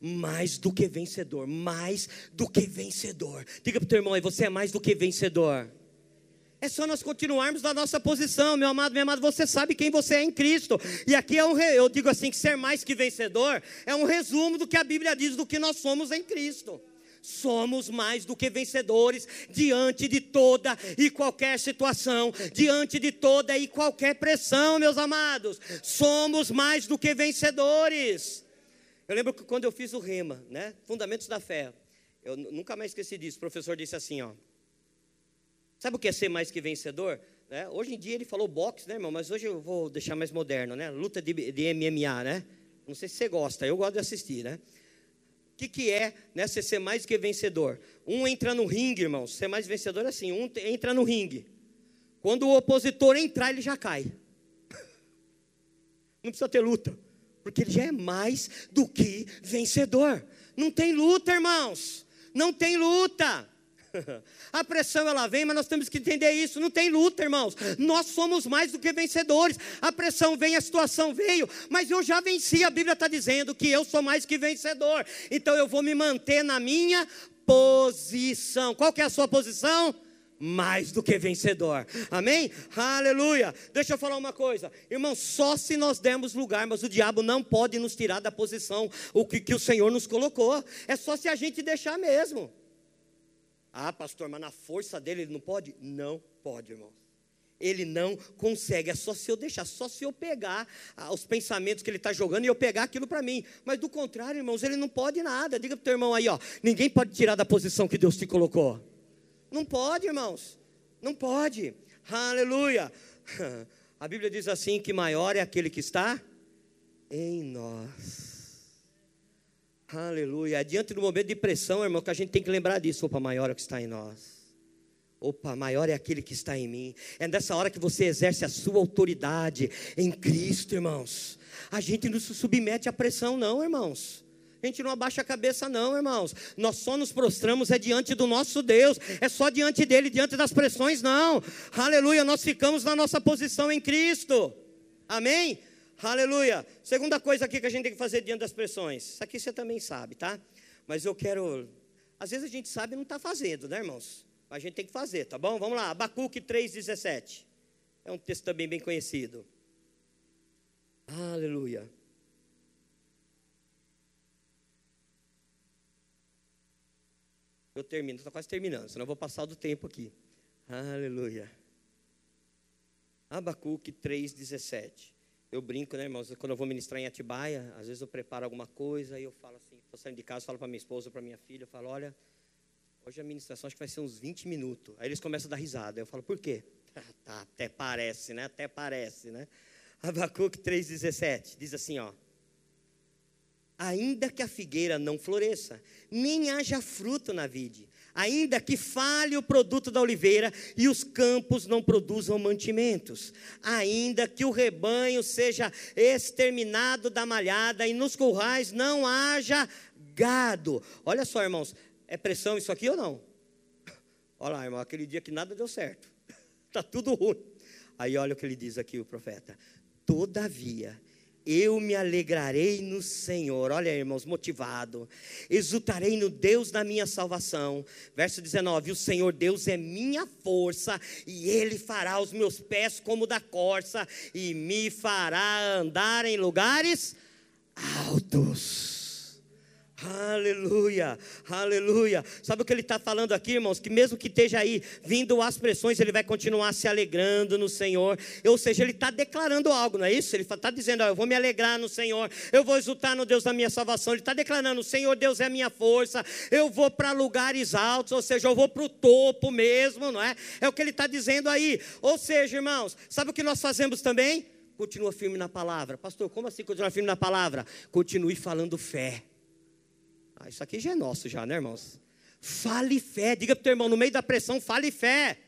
mais do que vencedor, mais do que vencedor. Diga para o teu irmão aí, você é mais do que vencedor. É só nós continuarmos na nossa posição, meu amado, minha amada, você sabe quem você é em Cristo. E aqui é um, eu digo assim, que ser mais que vencedor é um resumo do que a Bíblia diz do que nós somos em Cristo. Somos mais do que vencedores diante de toda e qualquer situação, diante de toda e qualquer pressão, meus amados. Somos mais do que vencedores. Eu lembro que quando eu fiz o Rema, né? Fundamentos da Fé, eu nunca mais esqueci disso. O professor disse assim, ó. Sabe o que é ser mais que vencedor? Né? Hoje em dia ele falou boxe, né, irmão? Mas hoje eu vou deixar mais moderno, né? Luta de, de MMA, né? Não sei se você gosta, eu gosto de assistir, né? O que, que é né, você ser mais que vencedor? Um entra no ringue, irmãos. Ser mais vencedor é assim: um entra no ringue. Quando o opositor entrar, ele já cai. Não precisa ter luta, porque ele já é mais do que vencedor. Não tem luta, irmãos. Não tem luta. A pressão ela vem, mas nós temos que entender isso. Não tem luta, irmãos. Nós somos mais do que vencedores. A pressão vem, a situação veio, mas eu já venci. A Bíblia está dizendo que eu sou mais que vencedor. Então eu vou me manter na minha posição. Qual que é a sua posição? mais do que vencedor. Amém? Aleluia. Deixa eu falar uma coisa, irmão. Só se nós dermos lugar, mas o diabo não pode nos tirar da posição o que, que o Senhor nos colocou. É só se a gente deixar mesmo. Ah, pastor, mas na força dele ele não pode? Não pode, irmãos. Ele não consegue, é só se eu deixar, só se eu pegar ah, os pensamentos que ele está jogando e eu pegar aquilo para mim. Mas do contrário, irmãos, ele não pode nada. Diga para o teu irmão aí, ó, ninguém pode tirar da posição que Deus te colocou. Não pode, irmãos. Não pode. Aleluia. A Bíblia diz assim que maior é aquele que está em nós Aleluia. Diante do momento de pressão, irmão, que a gente tem que lembrar disso. Opa, maior é o que está em nós. Opa, maior é aquele que está em mim. É nessa hora que você exerce a sua autoridade em Cristo, irmãos. A gente não se submete à pressão, não, irmãos. A gente não abaixa a cabeça, não, irmãos. Nós só nos prostramos é diante do nosso Deus. É só diante dele, diante das pressões, não. Aleluia. Nós ficamos na nossa posição em Cristo. Amém? Aleluia. Segunda coisa aqui que a gente tem que fazer diante das pressões. Isso aqui você também sabe, tá? Mas eu quero. Às vezes a gente sabe e não está fazendo, né, irmãos? Mas a gente tem que fazer, tá bom? Vamos lá. Abacuque 3,17. É um texto também bem conhecido. Aleluia. Eu termino, estou quase terminando, senão eu vou passar do tempo aqui. Aleluia. Abacuque 3,17 eu brinco, né, irmãos? Quando eu vou ministrar em Atibaia, às vezes eu preparo alguma coisa e eu falo assim, estou saindo de casa, falo para minha esposa, para minha filha, eu falo, olha, hoje a ministração acho que vai ser uns 20 minutos. Aí eles começam a dar risada. Eu falo, por quê? tá, até parece, né? Até parece, né? Abacuque 3,17 diz assim, ó. Ainda que a figueira não floresça, nem haja fruto na vide, ainda que falhe o produto da oliveira e os campos não produzam mantimentos, ainda que o rebanho seja exterminado da malhada e nos currais não haja gado. Olha só, irmãos, é pressão isso aqui ou não? Olha lá, irmão, aquele dia que nada deu certo, está tudo ruim. Aí olha o que ele diz aqui, o profeta: Todavia, eu me alegrarei no Senhor. Olha, irmãos, motivado. Exultarei no Deus da minha salvação. Verso 19: O Senhor Deus é minha força, e Ele fará os meus pés como da corça, e me fará andar em lugares altos. Aleluia, aleluia. Sabe o que ele está falando aqui, irmãos? Que mesmo que esteja aí vindo as pressões, ele vai continuar se alegrando no Senhor. Ou seja, ele está declarando algo, não é isso? Ele está dizendo: Eu vou me alegrar no Senhor, eu vou exultar no Deus da minha salvação. Ele está declarando: O Senhor Deus é a minha força, eu vou para lugares altos, ou seja, eu vou para o topo mesmo, não é? É o que ele está dizendo aí. Ou seja, irmãos, sabe o que nós fazemos também? Continua firme na palavra. Pastor, como assim continuar firme na palavra? Continue falando fé. Ah, isso aqui já é nosso, já, né, irmãos? Fale fé, diga para o teu irmão, no meio da pressão, fale fé.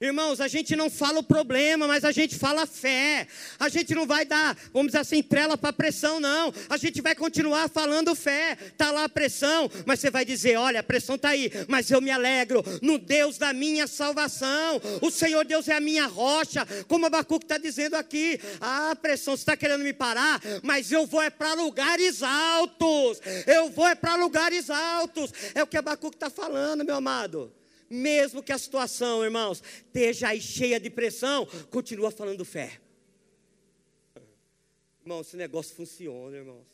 Irmãos, a gente não fala o problema, mas a gente fala a fé. A gente não vai dar, vamos dizer assim, trela para pressão, não. A gente vai continuar falando fé. Está lá a pressão, mas você vai dizer: olha, a pressão está aí, mas eu me alegro no Deus da minha salvação. O Senhor Deus é a minha rocha, como Abacuque está dizendo aqui. Ah, pressão, você está querendo me parar, mas eu vou é para lugares altos. Eu vou é para lugares altos. É o que Abacuque está falando, meu amado mesmo que a situação, irmãos, esteja aí cheia de pressão, continua falando fé. Irmão, esse negócio funciona, irmãos.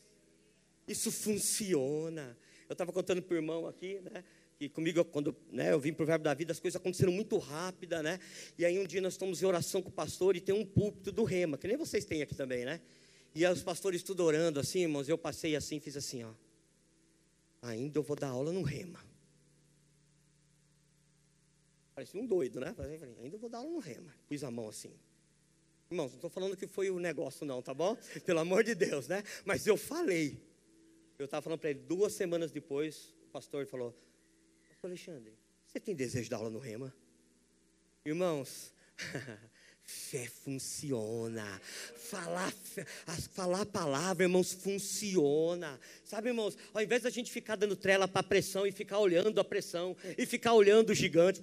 Isso funciona. Eu estava contando para o irmão aqui, né? Que comigo, quando né, eu vim para o Verbo da Vida, as coisas aconteceram muito rápida, né? E aí um dia nós estamos em oração com o pastor e tem um púlpito do rema, que nem vocês têm aqui também, né? E aí os pastores tudo orando assim, irmãos, eu passei assim, fiz assim, ó. Ainda eu vou dar aula no rema. Parecia um doido, né? Falei, ainda vou dar no rema. Pus a mão assim. Irmãos, não estou falando que foi o negócio, não, tá bom? Pelo amor de Deus, né? Mas eu falei. Eu estava falando para ele, duas semanas depois, o pastor falou: Pastor Alexandre, você tem desejo de dar aula no Rema? Irmãos, Fé funciona. Falar, falar a palavra, irmãos, funciona. Sabe, irmãos, ao invés da gente ficar dando trela para a pressão e ficar olhando a pressão e ficar olhando o gigante,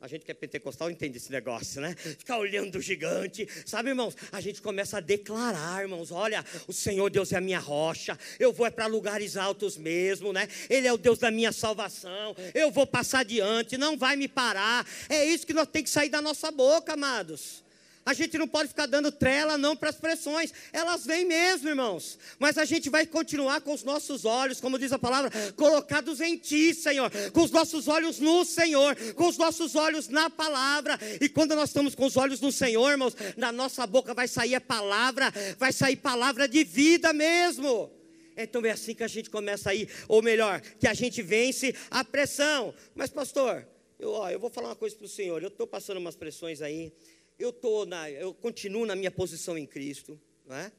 a gente que é pentecostal entende esse negócio, né? Ficar olhando o gigante, sabe, irmãos? A gente começa a declarar, irmãos: olha, o Senhor Deus é a minha rocha, eu vou é para lugares altos mesmo, né? Ele é o Deus da minha salvação, eu vou passar adiante, não vai me parar. É isso que nós temos que sair da nossa boca, amados. A gente não pode ficar dando trela não para as pressões. Elas vêm mesmo, irmãos. Mas a gente vai continuar com os nossos olhos, como diz a palavra, colocados em ti, Senhor. Com os nossos olhos no Senhor, com os nossos olhos na palavra. E quando nós estamos com os olhos no Senhor, irmãos, da nossa boca vai sair a palavra, vai sair palavra de vida mesmo. Então é assim que a gente começa a ir, ou melhor, que a gente vence a pressão. Mas, pastor, eu, ó, eu vou falar uma coisa para o senhor. Eu estou passando umas pressões aí eu, tô na, eu continuo na minha posição em Cristo, não é?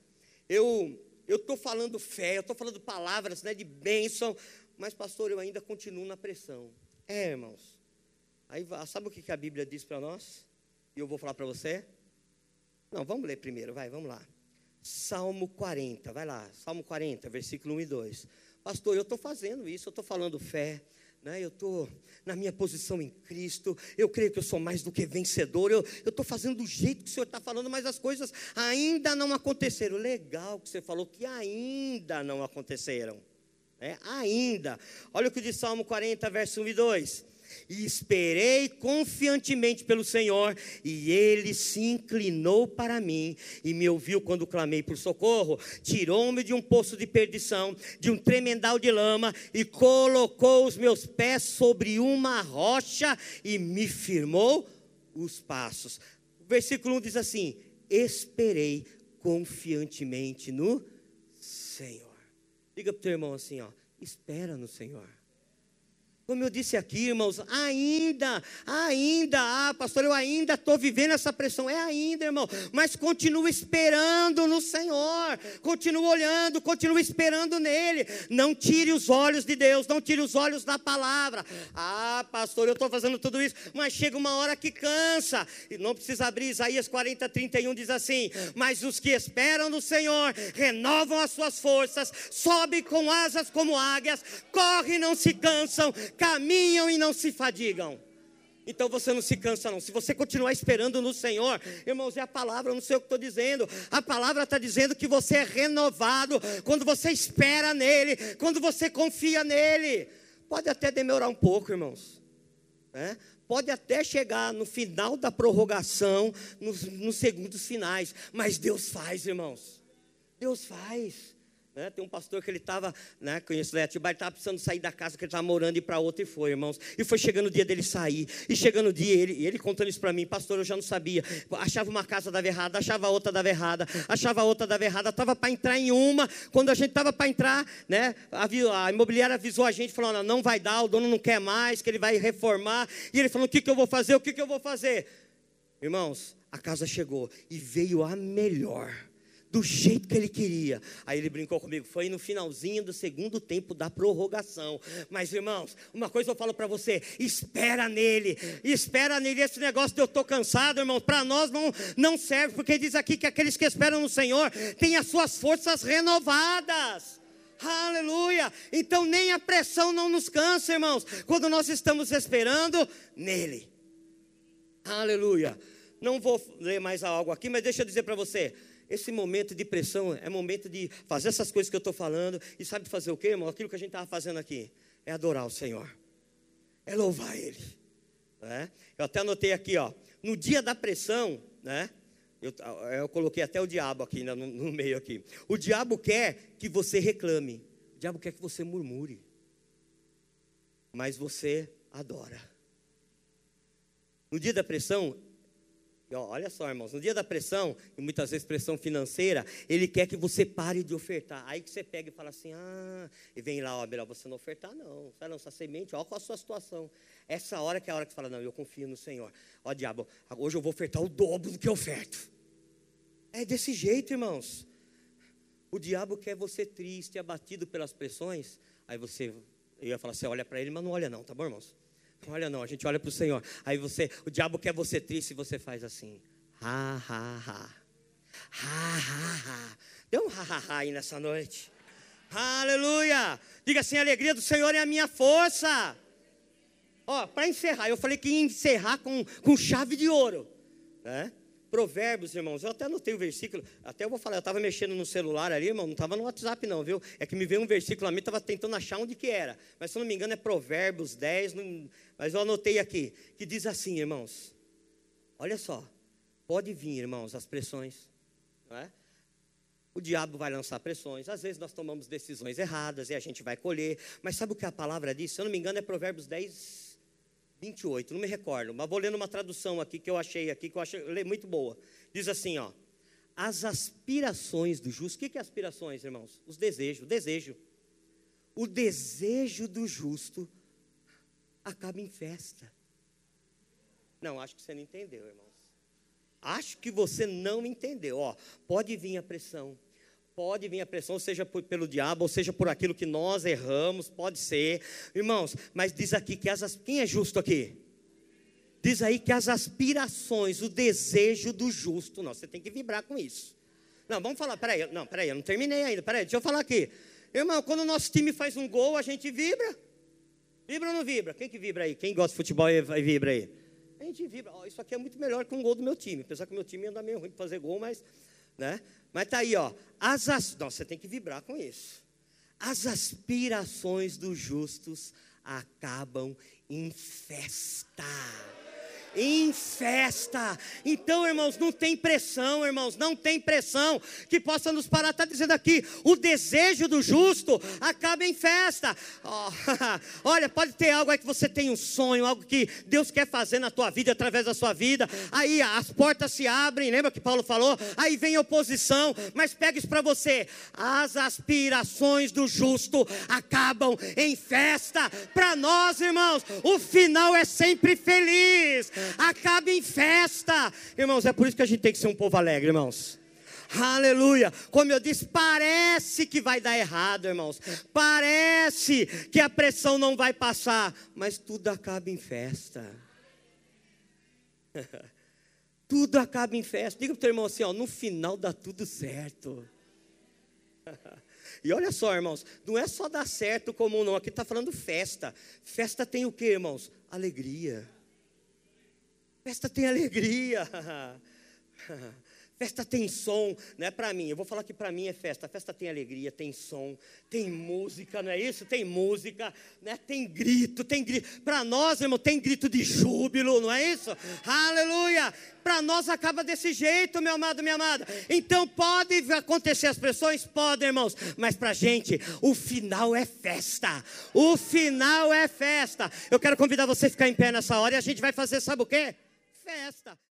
eu estou falando fé, eu estou falando palavras né, de bênção, mas pastor, eu ainda continuo na pressão. É, irmãos. Aí sabe o que a Bíblia diz para nós? E eu vou falar para você? Não, vamos ler primeiro, vai, vamos lá. Salmo 40, vai lá, Salmo 40, versículo 1 e 2. Pastor, eu estou fazendo isso, eu estou falando fé, né? eu estou na minha posição em Cristo, eu creio que eu sou mais do que vencedor, eu estou fazendo do jeito que o Senhor está falando, mas as coisas ainda não aconteceram. Legal que você falou que ainda não aconteceram. É, ainda. Olha o que diz Salmo 40, verso 1 e 2 e esperei confiantemente pelo Senhor, e ele se inclinou para mim e me ouviu quando clamei por socorro. Tirou-me de um poço de perdição, de um tremendal de lama, e colocou os meus pés sobre uma rocha e me firmou os passos. O versículo 1 diz assim: Esperei confiantemente no Senhor. Diga para o teu irmão assim: ó, espera no Senhor. Como eu disse aqui, irmãos, ainda, ainda, ah, pastor, eu ainda estou vivendo essa pressão. É ainda, irmão, mas continua esperando no Senhor, continua olhando, continua esperando nele. Não tire os olhos de Deus, não tire os olhos da palavra. Ah, pastor, eu estou fazendo tudo isso, mas chega uma hora que cansa. E não precisa abrir Isaías 40, 31, diz assim: Mas os que esperam no Senhor renovam as suas forças, sobem com asas como águias, correm e não se cansam caminham e não se fadigam. Então você não se cansa, não. Se você continuar esperando no Senhor, irmãos, é a palavra, eu não sei o que estou dizendo. A palavra está dizendo que você é renovado quando você espera nele, quando você confia nele. Pode até demorar um pouco, irmãos. É? Pode até chegar no final da prorrogação, nos, nos segundos finais. Mas Deus faz, irmãos. Deus faz. Né? Tem um pastor que ele estava, né, conheço o Atibaia, ele estava precisando sair da casa que ele estava morando e para outra e foi, irmãos. E foi chegando o dia dele sair. E chegando o dia, ele, ele contando isso para mim, pastor, eu já não sabia. Achava uma casa dava errada, achava outra dava errada, achava outra dava errada. Estava para entrar em uma, quando a gente estava para entrar, né, a, a, imobiliária avisou a gente, falou: não, não vai dar, o dono não quer mais, que ele vai reformar. E ele falou: o que, que eu vou fazer? O que, que eu vou fazer? Irmãos, a casa chegou e veio a melhor do jeito que ele queria. Aí ele brincou comigo, foi no finalzinho do segundo tempo da prorrogação. Mas irmãos, uma coisa eu falo para você, espera nele, espera nele. Esse negócio de eu estou cansado, irmãos, para nós não, não serve, porque diz aqui que aqueles que esperam no Senhor têm as suas forças renovadas. Aleluia! Então nem a pressão não nos cansa, irmãos, quando nós estamos esperando nele. Aleluia! Não vou ler mais algo aqui, mas deixa eu dizer para você. Esse momento de pressão é momento de fazer essas coisas que eu estou falando. E sabe fazer o quê, irmão? Aquilo que a gente estava fazendo aqui. É adorar o Senhor. É louvar Ele. Né? Eu até anotei aqui, ó. No dia da pressão, né? Eu, eu coloquei até o diabo aqui no, no meio aqui. O diabo quer que você reclame. O diabo quer que você murmure. Mas você adora. No dia da pressão, olha só, irmãos, no dia da pressão, e muitas vezes pressão financeira, ele quer que você pare de ofertar. Aí que você pega e fala assim: ah, e vem lá, ó, melhor você não ofertar, não. Sai não, essa semente, ó, qual a sua situação. Essa hora que é a hora que você fala: não, eu confio no Senhor. Ó, diabo, hoje eu vou ofertar o dobro do que eu oferto. É desse jeito, irmãos. O diabo quer você triste, abatido pelas pressões. Aí você, eu ia falar, você olha para ele, mas não olha não, tá bom, irmãos? Olha não, a gente olha para o Senhor. Aí você, o diabo quer você triste e você faz assim. Ha, ha, ha. Ha, ha, ha. Deu um ha, ha, ha aí nessa noite. Aleluia. Diga assim, a alegria do Senhor é a minha força. Ó, para encerrar, eu falei que ia encerrar com, com chave de ouro. Né? Provérbios, irmãos, eu até anotei o versículo, até eu vou falar, eu estava mexendo no celular ali, irmão, não estava no WhatsApp não, viu? É que me veio um versículo a mim, estava tentando achar onde que era. Mas se eu não me engano é Provérbios 10, não, mas eu anotei aqui, que diz assim, irmãos, olha só, pode vir, irmãos, as pressões, não é? O diabo vai lançar pressões, às vezes nós tomamos decisões erradas e a gente vai colher, mas sabe o que a palavra diz? Se eu não me engano é Provérbios 10, 28, não me recordo, mas vou lendo uma tradução aqui que eu achei aqui, que eu achei muito boa. Diz assim, ó. As aspirações do justo. O que é aspirações, irmãos? Os desejos, o desejo. O desejo do justo acaba em festa. Não, acho que você não entendeu, irmãos. Acho que você não entendeu. Ó, pode vir a pressão, Pode vir a pressão, seja por, pelo diabo, ou seja por aquilo que nós erramos, pode ser. Irmãos, mas diz aqui que as. Quem é justo aqui? Diz aí que as aspirações, o desejo do justo. Não, você tem que vibrar com isso. Não, vamos falar, peraí, não, peraí, eu não terminei ainda, peraí, deixa eu falar aqui. Irmão, quando o nosso time faz um gol, a gente vibra. Vibra ou não vibra? Quem que vibra aí? Quem gosta de futebol e vibra aí? A gente vibra. Oh, isso aqui é muito melhor que um gol do meu time. Apesar que o meu time anda meio ruim para fazer gol, mas né? Mas tá aí, ó. As as... Você tem que vibrar com isso. As aspirações dos justos acabam em festa em festa. Então, irmãos, não tem pressão, irmãos, não tem pressão que possa nos parar. Está dizendo aqui, o desejo do justo acaba em festa. Oh, olha, pode ter algo aí que você tem um sonho, algo que Deus quer fazer na tua vida, através da sua vida. Aí as portas se abrem, lembra que Paulo falou? Aí vem oposição, mas pega isso para você. As aspirações do justo acabam em festa. Para nós, irmãos, o final é sempre feliz acaba em festa. Irmãos, é por isso que a gente tem que ser um povo alegre, irmãos. Aleluia. Como eu disse, parece que vai dar errado, irmãos. Parece que a pressão não vai passar, mas tudo acaba em festa. tudo acaba em festa. Diga para o teu irmão assim, ó, no final dá tudo certo. E olha só, irmãos, não é só dar certo comum, não. Aqui está falando festa. Festa tem o que, irmãos? Alegria. Festa tem alegria. Festa tem som, não é para mim. Eu vou falar que para mim é festa. Festa tem alegria, tem som, tem música, não é isso? Tem música, né? Tem grito, tem grito. Para nós, irmão, tem grito de júbilo, não é isso? Aleluia! Para nós acaba desse jeito, meu amado, minha amada. Então pode acontecer as pressões, pode, irmãos. Mas para gente, o final é festa. O final é festa. Eu quero convidar você a ficar em pé nessa hora e a gente vai fazer, sabe o quê? Festa.